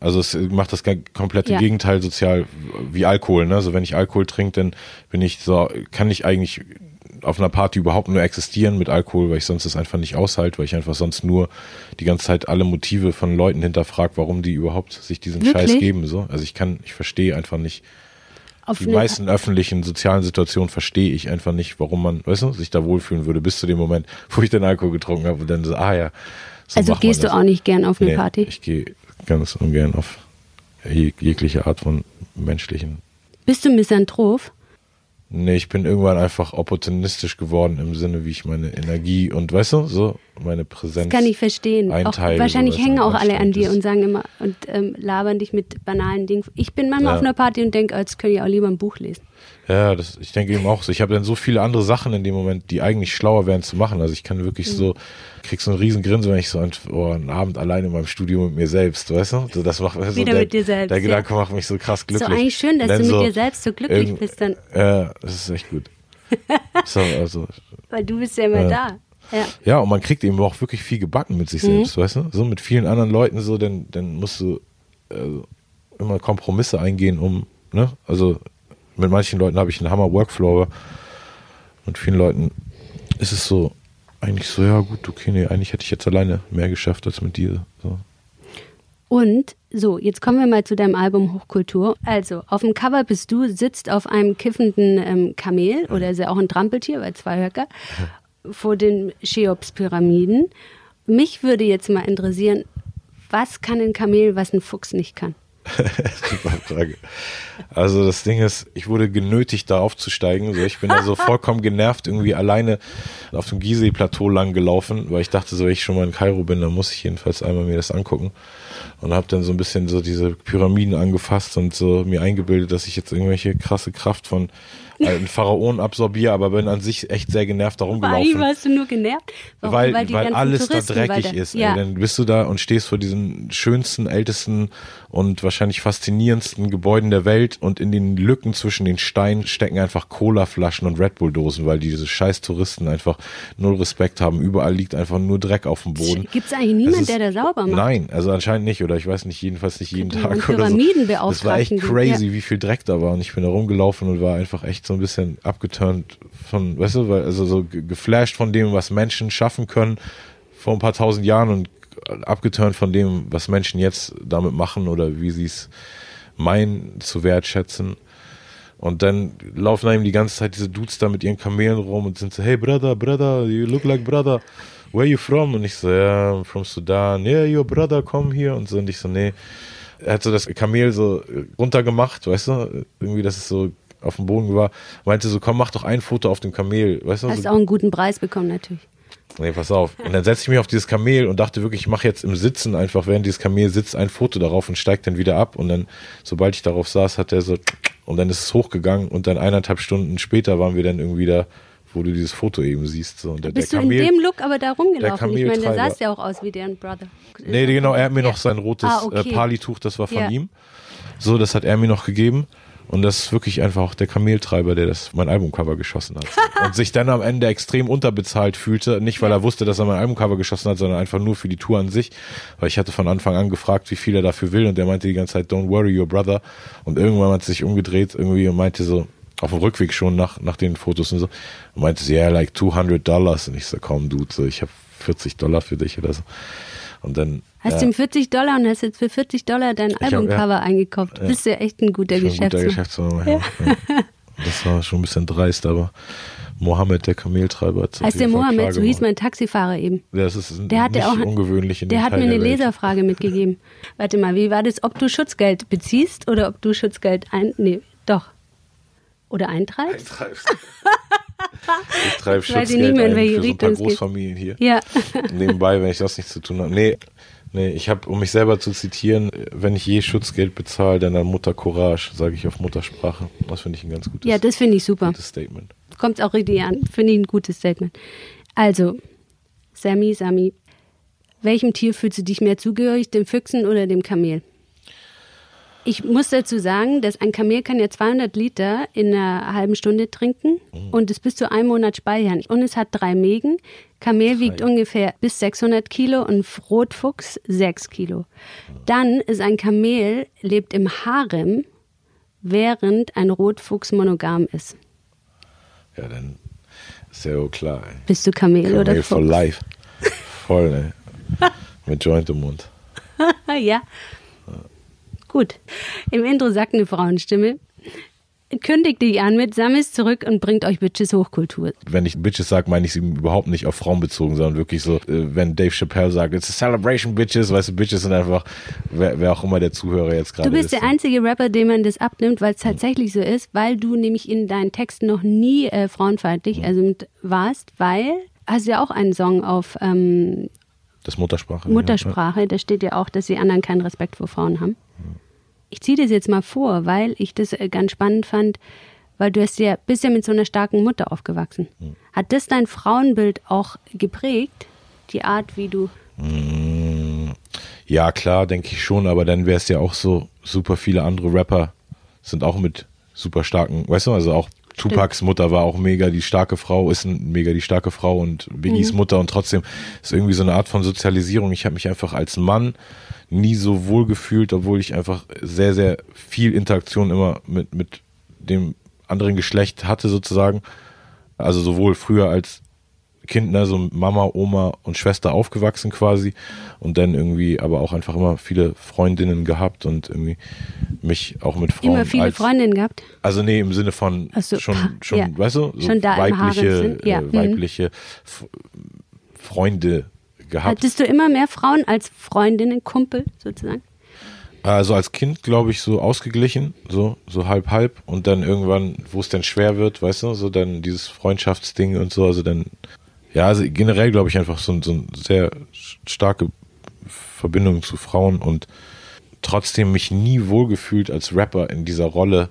also es macht das komplette ja. Gegenteil sozial wie Alkohol. Ne? Also wenn ich Alkohol trinke, dann bin ich so, kann ich eigentlich auf einer Party überhaupt nur existieren mit Alkohol, weil ich sonst das einfach nicht aushalte, weil ich einfach sonst nur die ganze Zeit alle Motive von Leuten hinterfrage, warum die überhaupt sich diesen Wirklich? Scheiß geben. So. Also ich kann, ich verstehe einfach nicht. Auf die meisten öffentlichen sozialen Situationen verstehe ich einfach nicht, warum man, weißt du, sich da wohlfühlen würde, bis zu dem Moment, wo ich den Alkohol getrunken habe und dann so, ah ja. So also gehst du auch nicht gern auf eine nee, Party? Ich gehe ganz ungern auf jegliche Art von menschlichen. Bist du Misanthrop? Nee, ich bin irgendwann einfach opportunistisch geworden im Sinne, wie ich meine Energie und weißt du, so meine Präsenz. Das kann ich verstehen. Auch, wahrscheinlich so, hängen auch alle an dir und sagen immer und ähm, labern dich mit banalen Dingen. Ich bin manchmal ja. auf einer Party und denke, als könnte ich auch lieber ein Buch lesen. Ja, das, ich denke eben auch so. Ich habe dann so viele andere Sachen in dem Moment, die eigentlich schlauer wären zu machen. Also ich kann wirklich mhm. so, krieg so einen riesen Grinsen, wenn ich so einen, oh, einen Abend allein in meinem Studio mit mir selbst, weißt du? So, das macht so Wieder der, mit dir selbst. Der Gedanke ja. macht mich so krass glücklich. So eigentlich schön, dass du mit so dir selbst so glücklich bist dann. Ja, das ist echt gut. so, also, Weil du bist ja immer äh, da. Ja. ja, und man kriegt eben auch wirklich viel gebacken mit sich selbst, mhm. weißt du? So mit vielen anderen Leuten so, dann, dann musst du äh, immer Kompromisse eingehen, um, ne? Also mit manchen Leuten habe ich einen Hammer-Workflow, aber mit vielen Leuten ist es so, eigentlich so, ja gut, okay, nee, eigentlich hätte ich jetzt alleine mehr geschafft als mit dir. So. Und so, jetzt kommen wir mal zu deinem Album Hochkultur. Also, auf dem Cover bist du, sitzt auf einem kiffenden ähm, Kamel oder ist ja auch ein Trampeltier, weil zwei Höcker, vor den Cheops-Pyramiden. Mich würde jetzt mal interessieren, was kann ein Kamel, was ein Fuchs nicht kann? Super Frage. Also das Ding ist, ich wurde genötigt, da aufzusteigen. So, ich bin da so vollkommen genervt, irgendwie alleine auf dem Gizeh-Plateau lang gelaufen, weil ich dachte, so, wenn ich schon mal in Kairo bin, dann muss ich jedenfalls einmal mir das angucken. Und habe dann so ein bisschen so diese Pyramiden angefasst und so mir eingebildet, dass ich jetzt irgendwelche krasse Kraft von einen Pharaon absorbiere, aber bin an sich echt sehr genervt darum gelaufen. Warum warst du nur genervt? Warum? Weil, weil, weil alles Touristen, da dreckig ist. Ja. Ey, dann bist du da und stehst vor diesen schönsten, ältesten und wahrscheinlich faszinierendsten Gebäuden der Welt und in den Lücken zwischen den Steinen stecken einfach Colaflaschen und Red Bull Dosen, weil diese scheiß Touristen einfach null Respekt haben. Überall liegt einfach nur Dreck auf dem Boden. Gibt es eigentlich niemanden, der da sauber macht? Nein, also anscheinend nicht oder ich weiß nicht, jedenfalls nicht jeden Tag oder so. Das war echt crazy, ja. wie viel Dreck da war und ich bin da rumgelaufen und war einfach echt so ein bisschen abgeturnt von, weißt du, weil, also so geflasht von dem, was Menschen schaffen können vor ein paar tausend Jahren und abgeturnt von dem, was Menschen jetzt damit machen oder wie sie es meinen zu wertschätzen. Und dann laufen einem die ganze Zeit diese Dudes da mit ihren Kamelen rum und sind so, hey brother, brother, you look like brother, where you from? Und ich so, ja, yeah, from Sudan, yeah, your brother, come here. Und so, und ich so, nee. Er hat so das Kamel so runtergemacht, weißt du, irgendwie, dass es so auf dem Boden war. Meinte so, komm, mach doch ein Foto auf dem Kamel, weißt du. Hast so, auch einen guten Preis bekommen, natürlich. Nee, pass auf. Und dann setze ich mich auf dieses Kamel und dachte wirklich, ich mache jetzt im Sitzen einfach, während dieses Kamel sitzt, ein Foto darauf und steigt dann wieder ab. Und dann, sobald ich darauf saß, hat er so, und dann ist es hochgegangen und dann eineinhalb Stunden später waren wir dann irgendwie da, wo du dieses Foto eben siehst. So. Und der, Bist der du Kamel, in dem Look aber da rumgelaufen? Ich meine, der sah ja auch aus wie deren Brother. Nee, genau, er hat mir noch sein rotes Ah, okay. äh, Palituch, das war von Ja. ihm. So, das hat er mir noch gegeben. Und das ist wirklich einfach auch der Kameltreiber, der das mein Albumcover geschossen hat. Und sich dann am Ende extrem unterbezahlt fühlte. Nicht, weil er wusste, dass er mein Albumcover geschossen hat, sondern einfach nur für die Tour an sich. Weil ich hatte von Anfang an gefragt, wie viel er dafür will. Und der meinte die ganze Zeit, don't worry, your brother. Und irgendwann hat er sich umgedreht irgendwie und meinte so, auf dem Rückweg schon nach, nach den Fotos und so, und meinte sie, yeah, like 200 Dollars. Und ich so, komm, Dude, so, ich habe 40 Dollar für dich oder so. Und dann. Hast ja, du ihm 40 Dollar und hast jetzt für 40 Dollar dein Albumcover ja. eingekauft. Du bist ja echt ein guter schon ein guter Geschäftsmann. Geschäftsmann. Ja. Ja. Das war schon ein bisschen dreist, aber Mohammed, der Kameltreiber, hat Heißt der Mohammed, so hieß mein Taxifahrer eben. Das ist Der nicht auch, ungewöhnlich in der hat Teil mir eine. Leserfrage mitgegeben. Warte mal, wie war das, ob du Schutzgeld beziehst oder ob du Schutzgeld ein, nee, doch. Oder eintreibst? Treibst. Ich treibe weiß ich Schutzgeld nicht mehr, in ein für so ein paar geht. Großfamilien hier. Ja. Nebenbei, wenn ich das nichts zu tun habe. Nee, nee ich habe, um mich selber zu zitieren, wenn ich je Schutzgeld bezahle, dann an Mutter Courage, sage ich auf Muttersprache. Das finde ich ein ganz gutes, Ja, das finde ich super. gutes Statement. Kommt auch richtig an. Finde ich ein gutes Statement. Also, Sammy, Sammy, welchem Tier fühlst du dich mehr zugehörig, dem Füchsen oder dem Kamel? Ich muss dazu sagen, dass ein Kamel kann ja 200 Liter in einer halben Stunde trinken und es bis zu einem Monat speichern. Und es hat drei Mägen. Kamel wiegt ungefähr bis 600 Kilo und Rotfuchs 6 Kilo. Dann ist ein Kamel, lebt im Harem, während ein Rotfuchs monogam ist. Ja, dann ist ja wohl klar. Ey. Bist du Kamel, oder Kamel for Fuchs? life. Voll, ne? Mit Joint im Mund. ja. Gut. Im Intro sagt eine Frauenstimme. Kündigt dich an mit Sammis zurück und bringt euch Bitches Hochkultur. Wenn ich Bitches sage, meine ich sie überhaupt nicht auf Frauen bezogen, sondern wirklich so, äh, wenn Dave Chappelle sagt, it's a celebration, Bitches, weißt du, Bitches sind einfach, wer, wer auch immer der Zuhörer jetzt gerade Du bist ist. der einzige Rapper, dem man das abnimmt, weil es tatsächlich so ist, weil du nämlich in deinen Texten noch nie äh, frauenfeindlich also mit, warst, weil hast ja auch einen Song auf ähm, das Muttersprache. Muttersprache, da steht ja auch, dass die anderen keinen Respekt vor Frauen haben. Ich ziehe das jetzt mal vor, weil ich das äh, ganz spannend fand, weil du hast ja, bist ja mit so einer starken Mutter aufgewachsen. Hat das dein Frauenbild auch geprägt? Die Art, wie du. Mm, Ja, klar, denke ich schon, aber dann wäre es ja auch so, super viele andere Rapper sind auch mit super starken, weißt du, also auch Tupacs Mutter war auch mega die starke Frau, ist mega die starke Frau und Biggies Mutter und trotzdem ist irgendwie so eine Art von Sozialisierung. Ich habe mich einfach als Mann nie so wohl gefühlt, obwohl ich einfach sehr, sehr viel Interaktion immer mit, mit dem anderen Geschlecht hatte sozusagen. Also sowohl früher als Kind, ne, so Mama, Oma und Schwester aufgewachsen quasi und dann irgendwie aber auch einfach immer viele Freundinnen gehabt und irgendwie mich auch mit Frauen Immer viele als, Freundinnen gehabt? also nee, im Sinne von so, schon, ah, schon, ja. weißt du, so Schon weibliche, ja, äh, mhm. weibliche F Freunde gehabt. Hattest du immer mehr Frauen als Freundinnen, Kumpel sozusagen? Also als Kind, glaube ich, so ausgeglichen, so, so halb halb und dann irgendwann, wo es dann schwer wird, weißt du, so dann dieses Freundschaftsding und so, also dann, ja, also generell glaube ich einfach so, so eine sehr starke Verbindung zu Frauen und trotzdem mich nie wohlgefühlt als Rapper in dieser Rolle.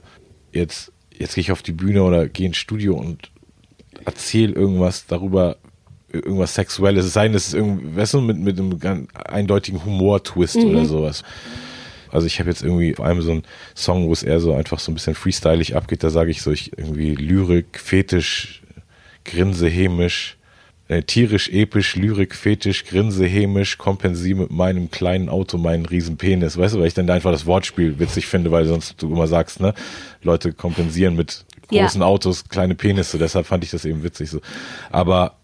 Jetzt, jetzt gehe ich auf die Bühne oder gehe ins Studio und erzähle irgendwas darüber, irgendwas Sexuelles, es sei denn, es ist irgendwie, weißt du, mit, mit einem ganz eindeutigen Humor-Twist oder sowas. Also ich habe jetzt irgendwie vor allem so einen Song, wo es eher so einfach so ein bisschen freestylig abgeht, da sage ich so, ich irgendwie Lyrik, Fetisch, Grinse, hämisch, äh, tierisch, episch, Lyrik, Fetisch, Grinse, hämisch, kompensiere mit meinem kleinen Auto meinen riesen Penis, weißt du, weil ich dann da einfach das Wortspiel witzig finde, weil sonst du immer sagst, ne, Leute kompensieren mit Ja. großen Autos kleine Penisse, deshalb fand ich das eben witzig so. Aber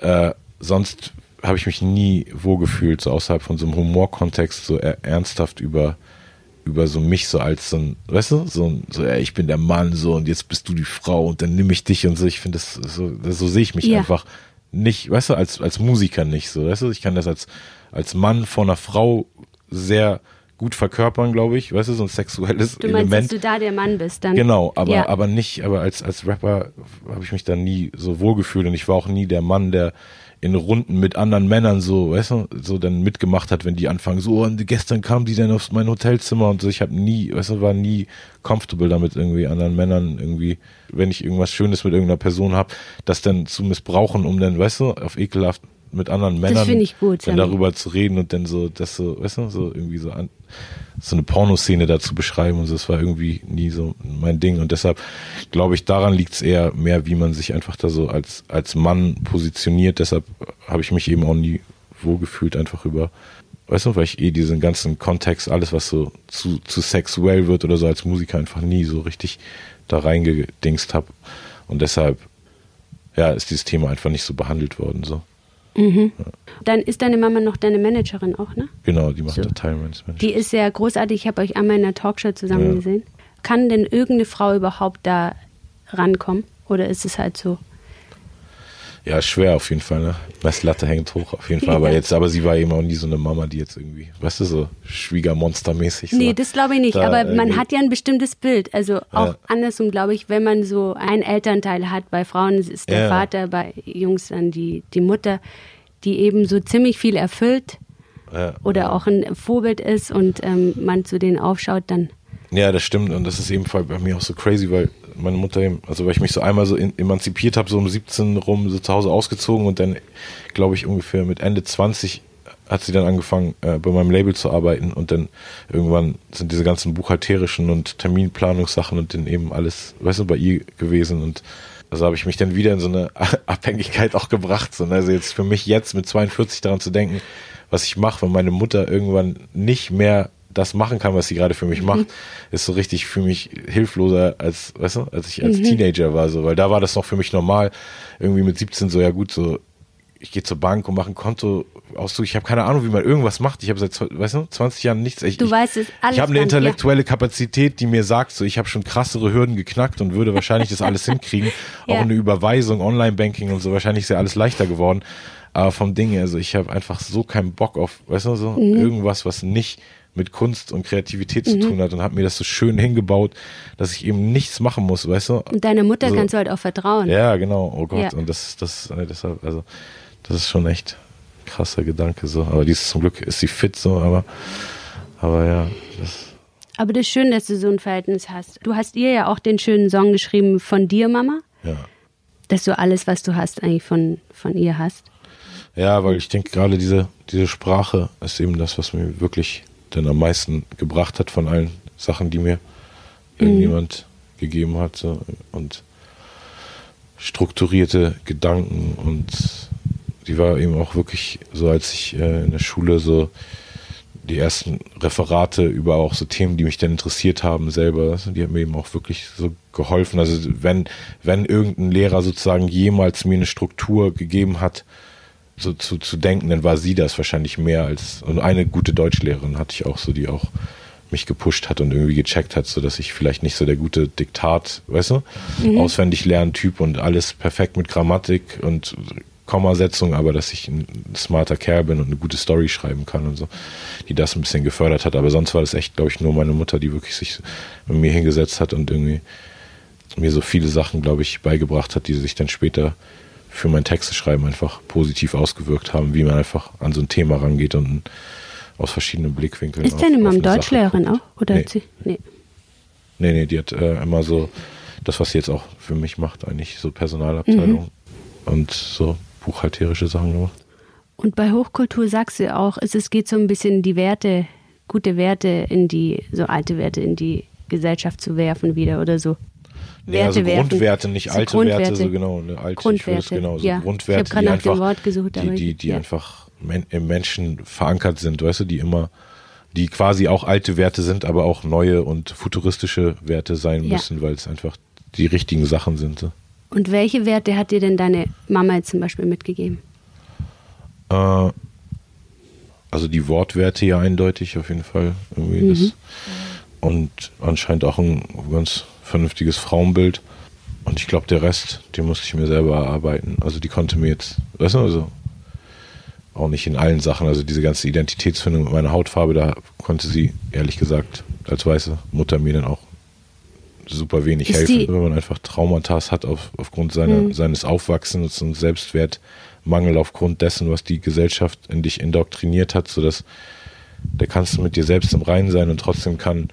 äh, sonst habe ich mich nie wohlgefühlt, so außerhalb von so einem Humorkontext, so ernsthaft über, über so mich so als so ein, weißt du, so, ein, so ja, ich bin der Mann so und jetzt bist du die Frau und dann nimm ich dich und so. Ich finde das so, das, so sehe ich mich ja. einfach nicht, weißt du, als, als Musiker nicht so, weißt du, ich kann das als, als Mann vor einer Frau sehr gut verkörpern, glaube ich, weißt du, so ein sexuelles du meinst, Element. dass du da der Mann bist, dann. Genau, aber, ja. aber nicht, aber als, als Rapper habe ich mich da nie so wohlgefühlt und ich war auch nie der Mann, der in Runden mit anderen Männern so, weißt du, so dann mitgemacht hat, wenn die anfangen, so, und gestern kam die dann auf mein Hotelzimmer und so, ich habe nie, weißt du, war nie comfortable damit irgendwie anderen Männern irgendwie, wenn ich irgendwas Schönes mit irgendeiner Person habe, das dann zu missbrauchen, um dann, weißt du, auf ekelhaft mit anderen Männern gut, dann darüber zu reden und dann so, das so, weißt du, so irgendwie so an, so eine Pornoszene dazu beschreiben und so, das war irgendwie nie so mein Ding. Und deshalb glaube ich, daran liegt es eher mehr, wie man sich einfach da so als, als Mann positioniert, deshalb habe ich mich eben auch nie wohlgefühlt einfach über, weißt du, weil ich eh diesen ganzen Kontext, alles was so zu, zu sexuell wird oder so als Musiker einfach nie so richtig da reingedingst habe und deshalb ja, ist dieses Thema einfach nicht so behandelt worden so. Mhm. Ja. Dann ist deine Mama noch deine Managerin auch, ne? Genau, die macht so. Managers. Die ist sehr großartig. Ich habe euch einmal in einer Talkshow zusammen ja. gesehen. Kann denn irgendeine Frau überhaupt da rankommen? Oder ist es halt so? Ja, schwer auf jeden Fall, ne? Messlatte hängt hoch auf jeden Fall. Ja. Aber jetzt, aber sie war eben auch nie so eine Mama, die jetzt irgendwie, weißt du, so Schwiegermonstermäßig. Nee, das glaube ich nicht. Da aber man hat ja ein bestimmtes Bild. Also auch ja. andersrum, glaube ich, wenn man so einen Elternteil hat, bei Frauen ist der ja. Vater, bei Jungs dann die, die Mutter, die eben so ziemlich viel erfüllt oder auch ein Vorbild ist und ähm, man zu denen aufschaut, dann. Ja, das stimmt. Und das ist eben bei mir auch so crazy, weil meine Mutter eben, also weil ich mich so einmal so emanzipiert habe, so um 17 rum, so zu Hause ausgezogen und dann, glaube ich, ungefähr mit Ende 20 hat sie dann angefangen, äh, bei meinem Label zu arbeiten und dann irgendwann sind diese ganzen buchhalterischen und Terminplanungssachen und dann eben alles, weißt du, bei ihr gewesen und also habe ich mich dann wieder in so eine Abhängigkeit auch gebracht. So, ne? also jetzt für mich jetzt mit 42 daran zu denken, was ich mache, wenn meine Mutter irgendwann nicht mehr das machen kann, was sie gerade für mich mhm. macht, ist so richtig für mich hilfloser als, weißt du, als ich als mhm. Teenager war, so, weil da war das noch für mich normal, irgendwie mit 17 so, ja gut, so, ich gehe zur Bank und mache ein Konto Auszug. Ich habe keine Ahnung, wie man irgendwas macht. Ich habe seit, weißt du, 20 Jahren nichts. Ich, du weißt es alles. Ich habe eine intellektuelle Kapazität, die mir sagt, so, ich habe schon krassere Hürden geknackt und würde wahrscheinlich das alles hinkriegen. ja. Auch eine Überweisung, Online-Banking und so. Wahrscheinlich ist ja alles leichter geworden. Aber vom Ding, also ich habe einfach so keinen Bock auf, weißt du, so mhm. irgendwas, was nicht mit Kunst und Kreativität zu mhm. tun hat und habe mir das so schön hingebaut, dass ich eben nichts machen muss, weißt du? Und deine Mutter also, kannst du halt auch vertrauen. Ja, genau. Oh Gott. Ja. Und das, das, äh, deshalb, also, das ist schon echt krasser Gedanke so. Aber die ist zum Glück ist sie fit so, aber, aber ja. Das aber das ist schön, dass du so ein Verhältnis hast. Du hast ihr ja auch den schönen Song geschrieben von dir, Mama. Ja. Dass du alles, was du hast, eigentlich von, von ihr hast. Ja, weil ich denke gerade diese, diese Sprache ist eben das, was mir wirklich dann am meisten gebracht hat von allen Sachen, die mir irgendjemand gegeben hat. So. Und strukturierte Gedanken und die war eben auch wirklich so, als ich äh, in der Schule so die ersten Referate über auch so Themen, die mich dann interessiert haben, selber, die haben mir eben auch wirklich so geholfen. Also wenn, wenn irgendein Lehrer sozusagen jemals mir eine Struktur gegeben hat, so zu, zu denken, dann war sie das wahrscheinlich mehr als und eine gute Deutschlehrerin hatte ich auch so, die auch mich gepusht hat und irgendwie gecheckt hat, so dass ich vielleicht nicht so der gute Diktat, weißt du, mhm. auswendig lernen Typ und alles perfekt mit Grammatik und Kommasetzung, aber dass ich ein smarter Kerl bin und eine gute Story schreiben kann und so, die das ein bisschen gefördert hat. Aber sonst war das echt, glaube ich, nur meine Mutter, die wirklich sich mit mir hingesetzt hat und irgendwie mir so viele Sachen, glaube ich, beigebracht hat, die sich dann später für mein Texteschreiben einfach positiv ausgewirkt haben, wie man einfach an so ein Thema rangeht und aus verschiedenen Blickwinkeln. Ist deine Mom Deutschlehrerin auch? Oder nee. sie? Nee. Nee, nee, die hat äh, immer so das, was sie jetzt auch für mich macht, eigentlich so Personalabteilung mhm. und so buchhalterische Sachen gemacht. Und bei Hochkultur sagst du auch, es, es geht so ein bisschen die Werte, gute Werte in die, so alte Werte in die Gesellschaft zu werfen wieder oder so. Ja, Werte so Grundwerte, nicht so alte Grundwerte. Werte, so genau, eine alte Grundwerte, genau, so ja. Grundwerte, ich gerade nach dem Wort gesucht, die, die, die ja. einfach im Menschen verankert sind, weißt du, die immer, die quasi auch alte Werte sind, aber auch neue und futuristische Werte sein müssen, ja. weil es einfach die richtigen Sachen sind. So. Und welche Werte hat dir denn deine Mama jetzt zum Beispiel mitgegeben? Äh, also die Wortwerte ja eindeutig auf jeden Fall. Irgendwie mhm. das, und anscheinend auch ein ganz vernünftiges Frauenbild. Und ich glaube, der Rest, den musste ich mir selber erarbeiten. Also die konnte mir jetzt, weißt du, also auch nicht in allen Sachen. Also diese ganze Identitätsfindung mit meiner Hautfarbe, da konnte sie, ehrlich gesagt, als weiße Mutter mir dann auch super wenig Ist helfen, wenn man einfach Traumata hat auf, aufgrund seiner, mhm. seines Aufwachsens und Selbstwertmangel aufgrund dessen, was die Gesellschaft in dich indoktriniert hat, sodass da kannst du mit dir selbst im Reinen sein und trotzdem kann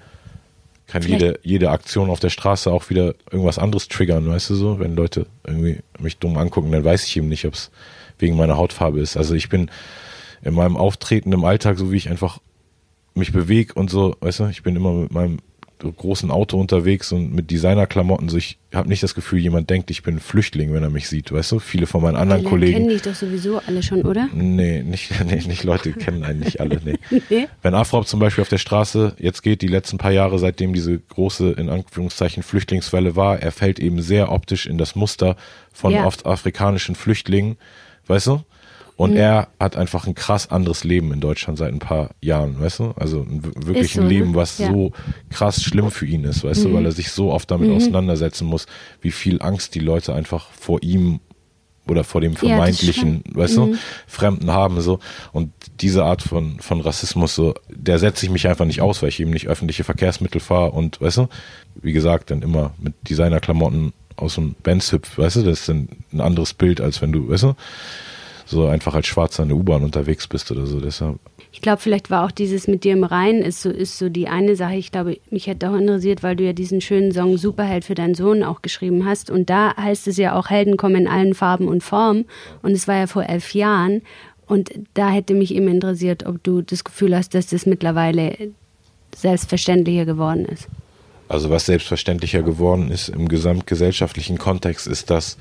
kann jede, jede Aktion auf der Straße auch wieder irgendwas anderes triggern, weißt du so? Wenn Leute irgendwie mich dumm angucken, dann weiß ich eben nicht, ob es wegen meiner Hautfarbe ist. Also ich bin in meinem Auftreten im Alltag, so wie ich einfach mich bewege und so, weißt du, ich bin immer mit meinem großen Auto unterwegs und mit Designerklamotten. So, ich habe nicht das Gefühl, jemand denkt, ich bin Flüchtling, wenn er mich sieht, weißt du? Viele von meinen anderen die Kollegen. kennen dich doch sowieso alle schon, oder? Nee, nicht, nee, nicht Leute kennen einen nicht alle. Nee. nee. Wenn Afrop zum Beispiel auf der Straße jetzt geht, die letzten paar Jahre, seitdem diese große, in Anführungszeichen, Flüchtlingswelle war, er fällt eben sehr optisch in das Muster von ja. oft afrikanischen Flüchtlingen, weißt du? Und mhm. er hat einfach ein krass anderes Leben in Deutschland seit ein paar Jahren, weißt du? Also ein, wirklich so, ein Leben, ne? was ja. so krass schlimm für ihn ist, weißt mhm. du, weil er sich so oft damit mhm. auseinandersetzen muss, wie viel Angst die Leute einfach vor ihm oder vor dem vermeintlichen, ja, weißt du, mhm. Fremden haben so und diese Art von von Rassismus so, der setze ich mich einfach nicht aus, weil ich eben nicht öffentliche Verkehrsmittel fahre und weißt du, wie gesagt, dann immer mit Designerklamotten aus dem Benz hüpf, weißt du, das ist dann ein anderes Bild als wenn du, weißt du, so einfach als Schwarzer in der U-Bahn unterwegs bist oder so. Deshalb. Ich glaube, vielleicht war auch dieses mit dir im Rhein ist so, ist so die eine Sache. Ich glaube, mich hätte auch interessiert, weil du ja diesen schönen Song Superheld für deinen Sohn auch geschrieben hast. Und da heißt es ja auch, Helden kommen in allen Farben und Formen. Und es war ja vor elf Jahren. Und da hätte mich eben interessiert, ob du das Gefühl hast, dass das mittlerweile selbstverständlicher geworden ist. Also was selbstverständlicher geworden ist im gesamtgesellschaftlichen Kontext, ist das,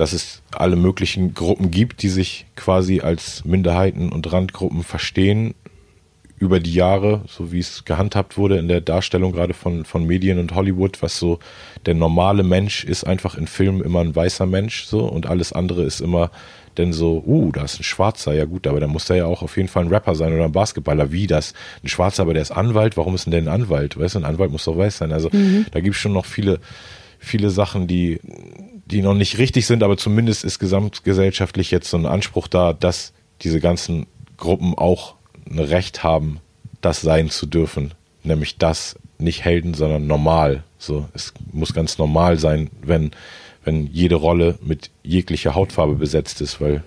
dass es alle möglichen Gruppen gibt, die sich quasi als Minderheiten und Randgruppen verstehen über die Jahre, so wie es gehandhabt wurde in der Darstellung gerade von, von Medien und Hollywood, was so der normale Mensch ist einfach in Filmen immer ein weißer Mensch so und alles andere ist immer denn so, uh, da ist ein Schwarzer, ja gut, aber dann muss der ja auch auf jeden Fall ein Rapper sein oder ein Basketballer. Wie das? Ein Schwarzer, aber der ist Anwalt, warum ist denn der ein Anwalt? Weißt du, ein Anwalt muss doch weiß sein. Also mhm. da gibt es schon noch viele, viele Sachen, die, die noch nicht richtig sind, aber zumindest ist gesamtgesellschaftlich jetzt so ein Anspruch da, dass diese ganzen Gruppen auch ein Recht haben, das sein zu dürfen. Nämlich das nicht Helden, sondern normal. So, es muss ganz normal sein, wenn, wenn jede Rolle mit jeglicher Hautfarbe besetzt ist, weil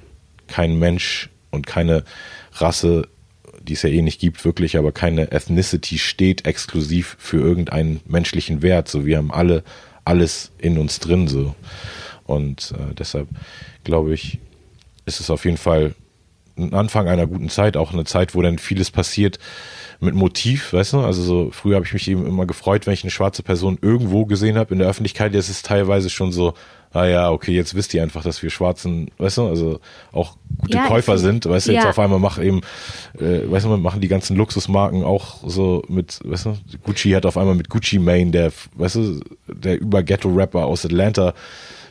kein Mensch und keine Rasse, die es ja eh nicht gibt, wirklich, aber keine Ethnicity steht exklusiv für irgendeinen menschlichen Wert. So, wir haben alle alles in uns drin so. Und äh, deshalb glaube ich, ist es auf jeden Fall ein Anfang einer guten Zeit, auch eine Zeit, wo dann vieles passiert mit Motiv, weißt du? Also so früher habe ich mich eben immer gefreut, wenn ich eine schwarze Person irgendwo gesehen habe in der Öffentlichkeit. Jetzt ist es teilweise schon so, ah ja, okay, jetzt wisst ihr einfach, dass wir Schwarzen, weißt du, also auch gute ja, Käufer sind, weißt du, ja. jetzt auf einmal machen eben, äh, weißt du, machen die ganzen Luxusmarken auch so mit, weißt du, Gucci hat auf einmal mit Gucci Mane, der, weißt du, der über Ghetto-Rapper aus Atlanta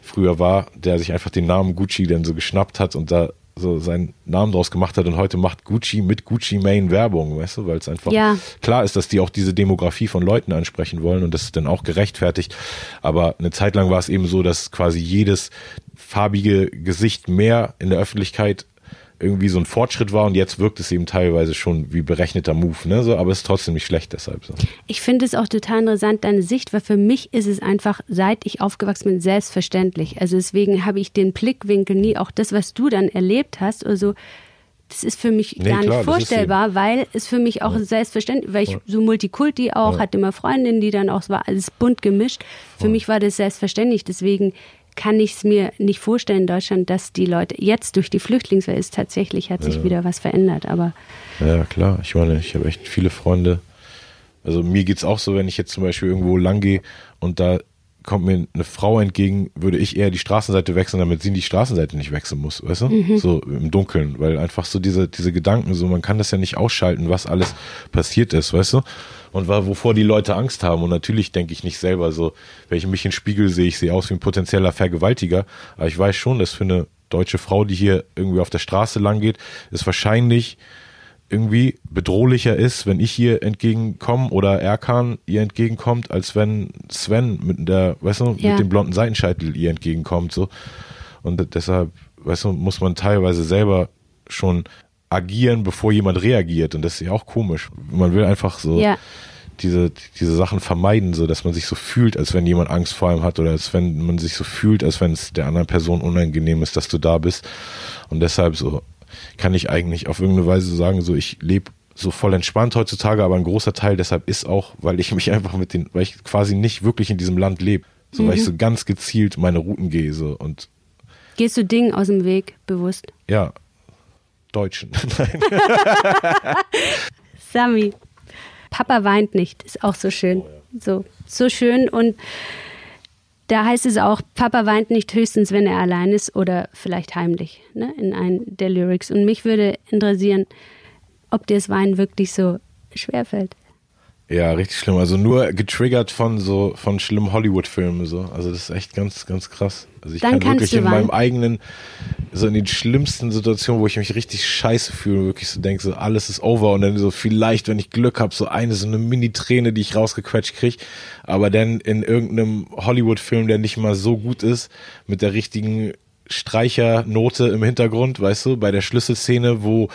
früher war, der sich einfach den Namen Gucci dann so geschnappt hat und da so seinen Namen draus gemacht hat und heute macht Gucci mit Gucci Mane Werbung, weißt du, weil es einfach ja. klar ist, dass die auch diese Demografie von Leuten ansprechen wollen und das ist dann auch gerechtfertigt. Aber eine Zeit lang war es eben so, dass quasi jedes farbige Gesicht mehr in der Öffentlichkeit irgendwie so ein Fortschritt war und jetzt wirkt es eben teilweise schon wie berechneter Move, ne? So, aber es ist trotzdem nicht schlecht deshalb. So. Ich finde es auch total interessant, deine Sicht, weil für mich ist es einfach, seit ich aufgewachsen bin, selbstverständlich. Also deswegen habe ich den Blickwinkel nie, auch das, was du dann erlebt hast, also das ist für mich nee, gar nicht klar, vorstellbar, weil es für mich auch ja. selbstverständlich, weil ich ja. so Multikulti auch, ja. hatte immer Freundinnen, die dann auch, es war alles bunt gemischt. Für mich war das selbstverständlich. Deswegen kann ich es mir nicht vorstellen in Deutschland, dass die Leute jetzt durch die Flüchtlingswelle ist tatsächlich hat sich ja. wieder was verändert. Aber ja klar, ich meine, ich habe echt viele Freunde. Also mir geht es auch so, wenn ich jetzt zum Beispiel irgendwo lang gehe und da kommt mir eine Frau entgegen, würde ich eher die Straßenseite wechseln, damit sie die Straßenseite nicht wechseln muss, weißt du? Mhm. So im Dunkeln, weil einfach so diese, diese Gedanken, so man kann das ja nicht ausschalten, was alles passiert ist, weißt du? Und war, wovor die Leute Angst haben. Und natürlich denke ich nicht selber so, wenn ich mich in den Spiegel sehe, ich sehe aus wie ein potenzieller Vergewaltiger, aber ich weiß schon, dass für eine deutsche Frau, die hier irgendwie auf der Straße lang geht, ist wahrscheinlich irgendwie bedrohlicher ist, wenn ich ihr entgegenkomme oder Erkan ihr entgegenkommt, als wenn Sven mit der, weißt du, Ja. mit dem blonden Seitenscheitel ihr entgegenkommt, so. Und deshalb, weißt du, muss man teilweise selber schon agieren, bevor jemand reagiert. Und das ist ja auch komisch. Man will einfach so Ja. diese, diese Sachen vermeiden, so dass man sich so fühlt, als wenn jemand Angst vor einem hat oder als wenn man sich so fühlt, als wenn es der anderen Person unangenehm ist, dass du da bist. Und deshalb so kann ich eigentlich auf irgendeine Weise sagen, so ich lebe so voll entspannt heutzutage, aber ein großer Teil deshalb ist auch, weil ich mich einfach mit den, weil ich quasi nicht wirklich in diesem Land lebe. So, weil ich so ganz gezielt meine Routen gehe, so und Gehst du Dingen aus dem Weg bewusst? ja, Deutschen. Sami, Papa weint nicht, ist auch so schön. So, so schön und da heißt es auch, Papa weint nicht höchstens, wenn er allein ist oder vielleicht heimlich, ne, in einem der Lyrics. Und mich würde interessieren, ob dir das Weinen wirklich so schwerfällt. Ja, richtig schlimm. Also nur getriggert von so von schlimmen Hollywood-Filmen so. Also das ist echt ganz, ganz krass. Also ich Dann kann wirklich in meinem eigenen, so in den schlimmsten Situationen, wo ich mich richtig scheiße fühle, wirklich so denke, so alles ist over und dann so vielleicht, wenn ich Glück habe, so eine so eine Mini-Träne, die ich rausgequetscht kriege, aber dann in irgendeinem Hollywood-Film, der nicht mal so gut ist, mit der richtigen Streichernote im Hintergrund, weißt du, bei der Schlüsselszene, wo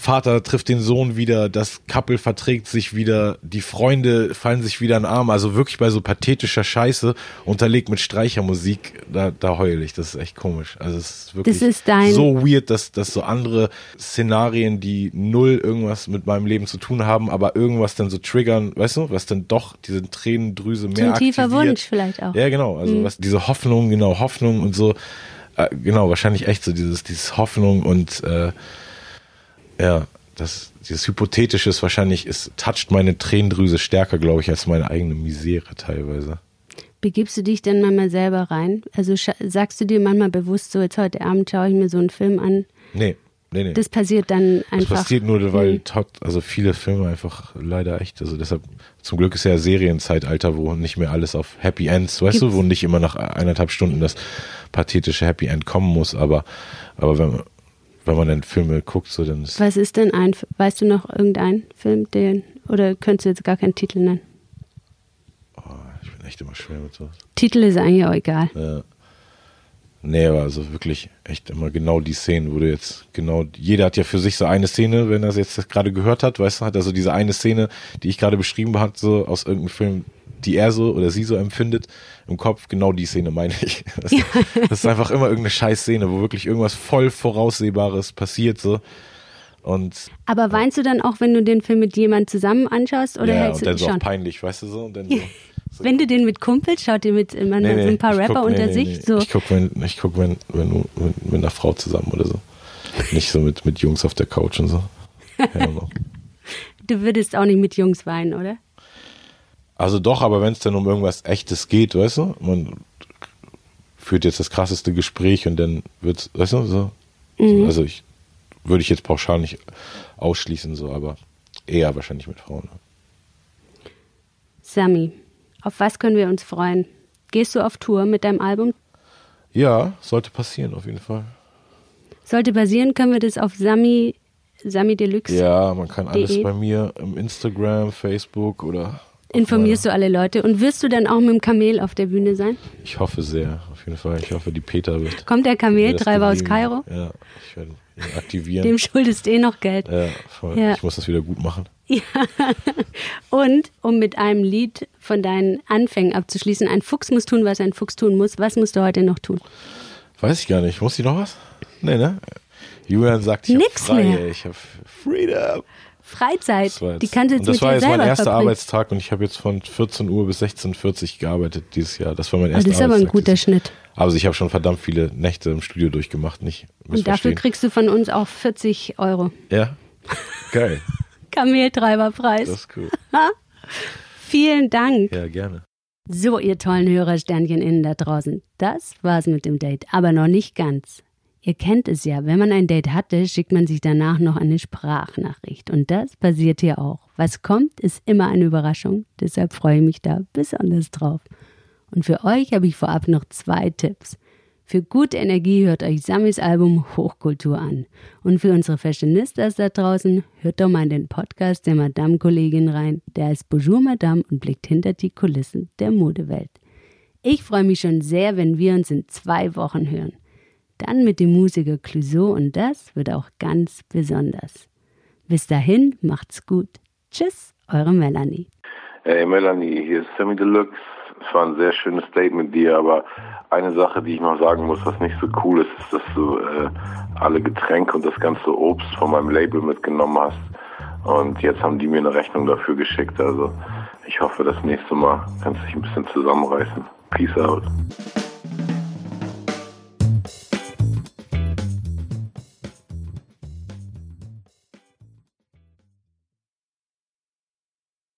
Vater trifft den Sohn wieder, das Couple verträgt sich wieder, die Freunde fallen sich wieder in den Arm, also wirklich bei so pathetischer Scheiße, unterlegt mit Streichermusik, da, da heul ich, das ist echt komisch. Also es ist wirklich Das ist dein- so weird, dass, dass so andere Szenarien, die null irgendwas mit meinem Leben zu tun haben, aber irgendwas dann so triggern, weißt du, was dann doch diese Tränendrüse mehr So ein tiefer aktiviert. Wunsch vielleicht auch. Ja, genau. Also was diese Hoffnung, genau, Hoffnung und so, äh, genau, wahrscheinlich echt so dieses, dieses Hoffnung und äh, ja, das, dieses Hypothetische ist wahrscheinlich, es toucht meine Tränendrüse stärker, glaube ich, als meine eigene Misere teilweise. Begibst du dich dann manchmal selber rein? Also sagst du dir manchmal bewusst so, jetzt heute Abend schaue ich mir so einen Film an. Nee, nee, nee. Das passiert dann Das einfach. passiert nur, weil also viele Filme einfach leider echt, also deshalb, zum Glück ist ja Serienzeitalter, wo nicht mehr alles auf Happy Ends, weißt du, wo nicht immer nach eineinhalb Stunden das pathetische Happy End kommen muss, aber, aber wenn, wenn man dann Filme guckt, so dann ist, Was ist denn ein, weißt du noch irgendeinen Film, den, oder könntest du jetzt gar keinen Titel nennen? oh, ich bin echt immer schwer mit sowas. Titel ist eigentlich auch egal. Ja. Nee, aber also wirklich echt immer genau die Szenen, wo du jetzt genau, jeder hat ja für sich so eine Szene, wenn er es jetzt gerade gehört hat, weißt du, hat also diese eine Szene, die ich gerade beschrieben habe, so aus irgendeinem Film, die er so oder sie so empfindet, im Kopf, genau die Szene meine ich. Das, das ist einfach immer irgendeine scheiß Szene, wo wirklich irgendwas voll Voraussehbares passiert, so. Und, Aber weinst du dann auch, wenn du den Film mit jemandem zusammen anschaust oder ja, hältst und du dann so auch peinlich, weißt du so, und dann so. so Wenn du den mit Kumpels schaut, ihr mit immer Nee, so nee, ein paar Rapper guck- unter nee, sich, so. Ich guck, wenn, ich guck, wenn, wenn du mit, mit einer Frau zusammen oder so. Nicht so mit, mit Jungs auf der Couch und so. No. Du würdest auch nicht mit Jungs weinen, oder? Also doch, aber wenn es dann um irgendwas Echtes geht, weißt du, man führt jetzt das krasseste Gespräch und dann wird's, weißt du, so. Mhm. so also ich würde ich jetzt pauschal nicht ausschließen, so, aber eher wahrscheinlich mit Frauen. Sami, auf was können wir uns freuen? Gehst du auf Tour mit deinem Album? Ja, sollte passieren auf jeden Fall. Sollte passieren, können wir das auf Sami, Sami Deluxe. Ja, man kann alles De. bei mir im Instagram, Facebook oder Informierst du alle Leute und wirst du dann auch mit dem Kamel auf der Bühne sein? Ich hoffe sehr, auf jeden Fall. Ich hoffe, die Peter wird. Kommt der Kameltreiber aus. Kairo? Ja, ich werde ihn aktivieren. Dem schuldest du eh noch Geld. ja, voll. Ja. Ich muss das wieder gut machen. Und um mit einem Lied von deinen Anfängen abzuschließen, ein Fuchs muss tun, was ein Fuchs tun muss. Was musst du heute noch tun? Weiß ich gar nicht. Muss ich noch was? Nee, ne? Julian sagt, ich hab Nix frei, mehr. ey. ich habe Freedom. Freizeit, Das war jetzt, die kannst du jetzt und das mit war jetzt mein erster verbringen. Arbeitstag und ich habe jetzt von 14 Uhr bis 16.40 Uhr gearbeitet dieses Jahr. Das war mein Also erster das ist aber ein Arbeitstag guter Schnitt. Also ich habe schon verdammt viele Nächte im Studio durchgemacht, nicht Und dafür kriegst du von uns auch 40 Euro. Ja, geil. Kameltreiberpreis. Das ist cool. Vielen Dank. Ja, gerne. So, ihr tollen Hörersternchen innen da draußen. Das war's mit dem Date, aber noch nicht ganz. Ihr kennt es ja, wenn man ein Date hatte, schickt man sich danach noch eine Sprachnachricht. Und das passiert hier auch. Was kommt, ist immer eine Überraschung. Deshalb freue ich mich da besonders drauf. Und für euch habe ich vorab noch zwei Tipps. Für gute Energie hört euch Samis Album Hochkultur an. Und für unsere Fashionistas da draußen, hört doch mal in den Podcast der Madame-Kollegin rein. Der heißt Bonjour Madame und blickt hinter die Kulissen der Modewelt. Ich freue mich schon sehr, wenn wir uns in zwei Wochen hören. Dann mit dem Musiker Clouseau und das wird auch ganz besonders. Bis dahin, macht's gut. Tschüss, eure Melanie. Hey Melanie, hier ist Sammy Deluxe. Es war ein sehr schönes Date mit dir, aber eine Sache, die ich noch sagen muss, was nicht so cool ist, ist, dass du äh, alle Getränke und das ganze Obst von meinem Label mitgenommen hast. Und jetzt haben die mir eine Rechnung dafür geschickt. Also ich hoffe, das nächste Mal kannst du dich ein bisschen zusammenreißen. Peace out.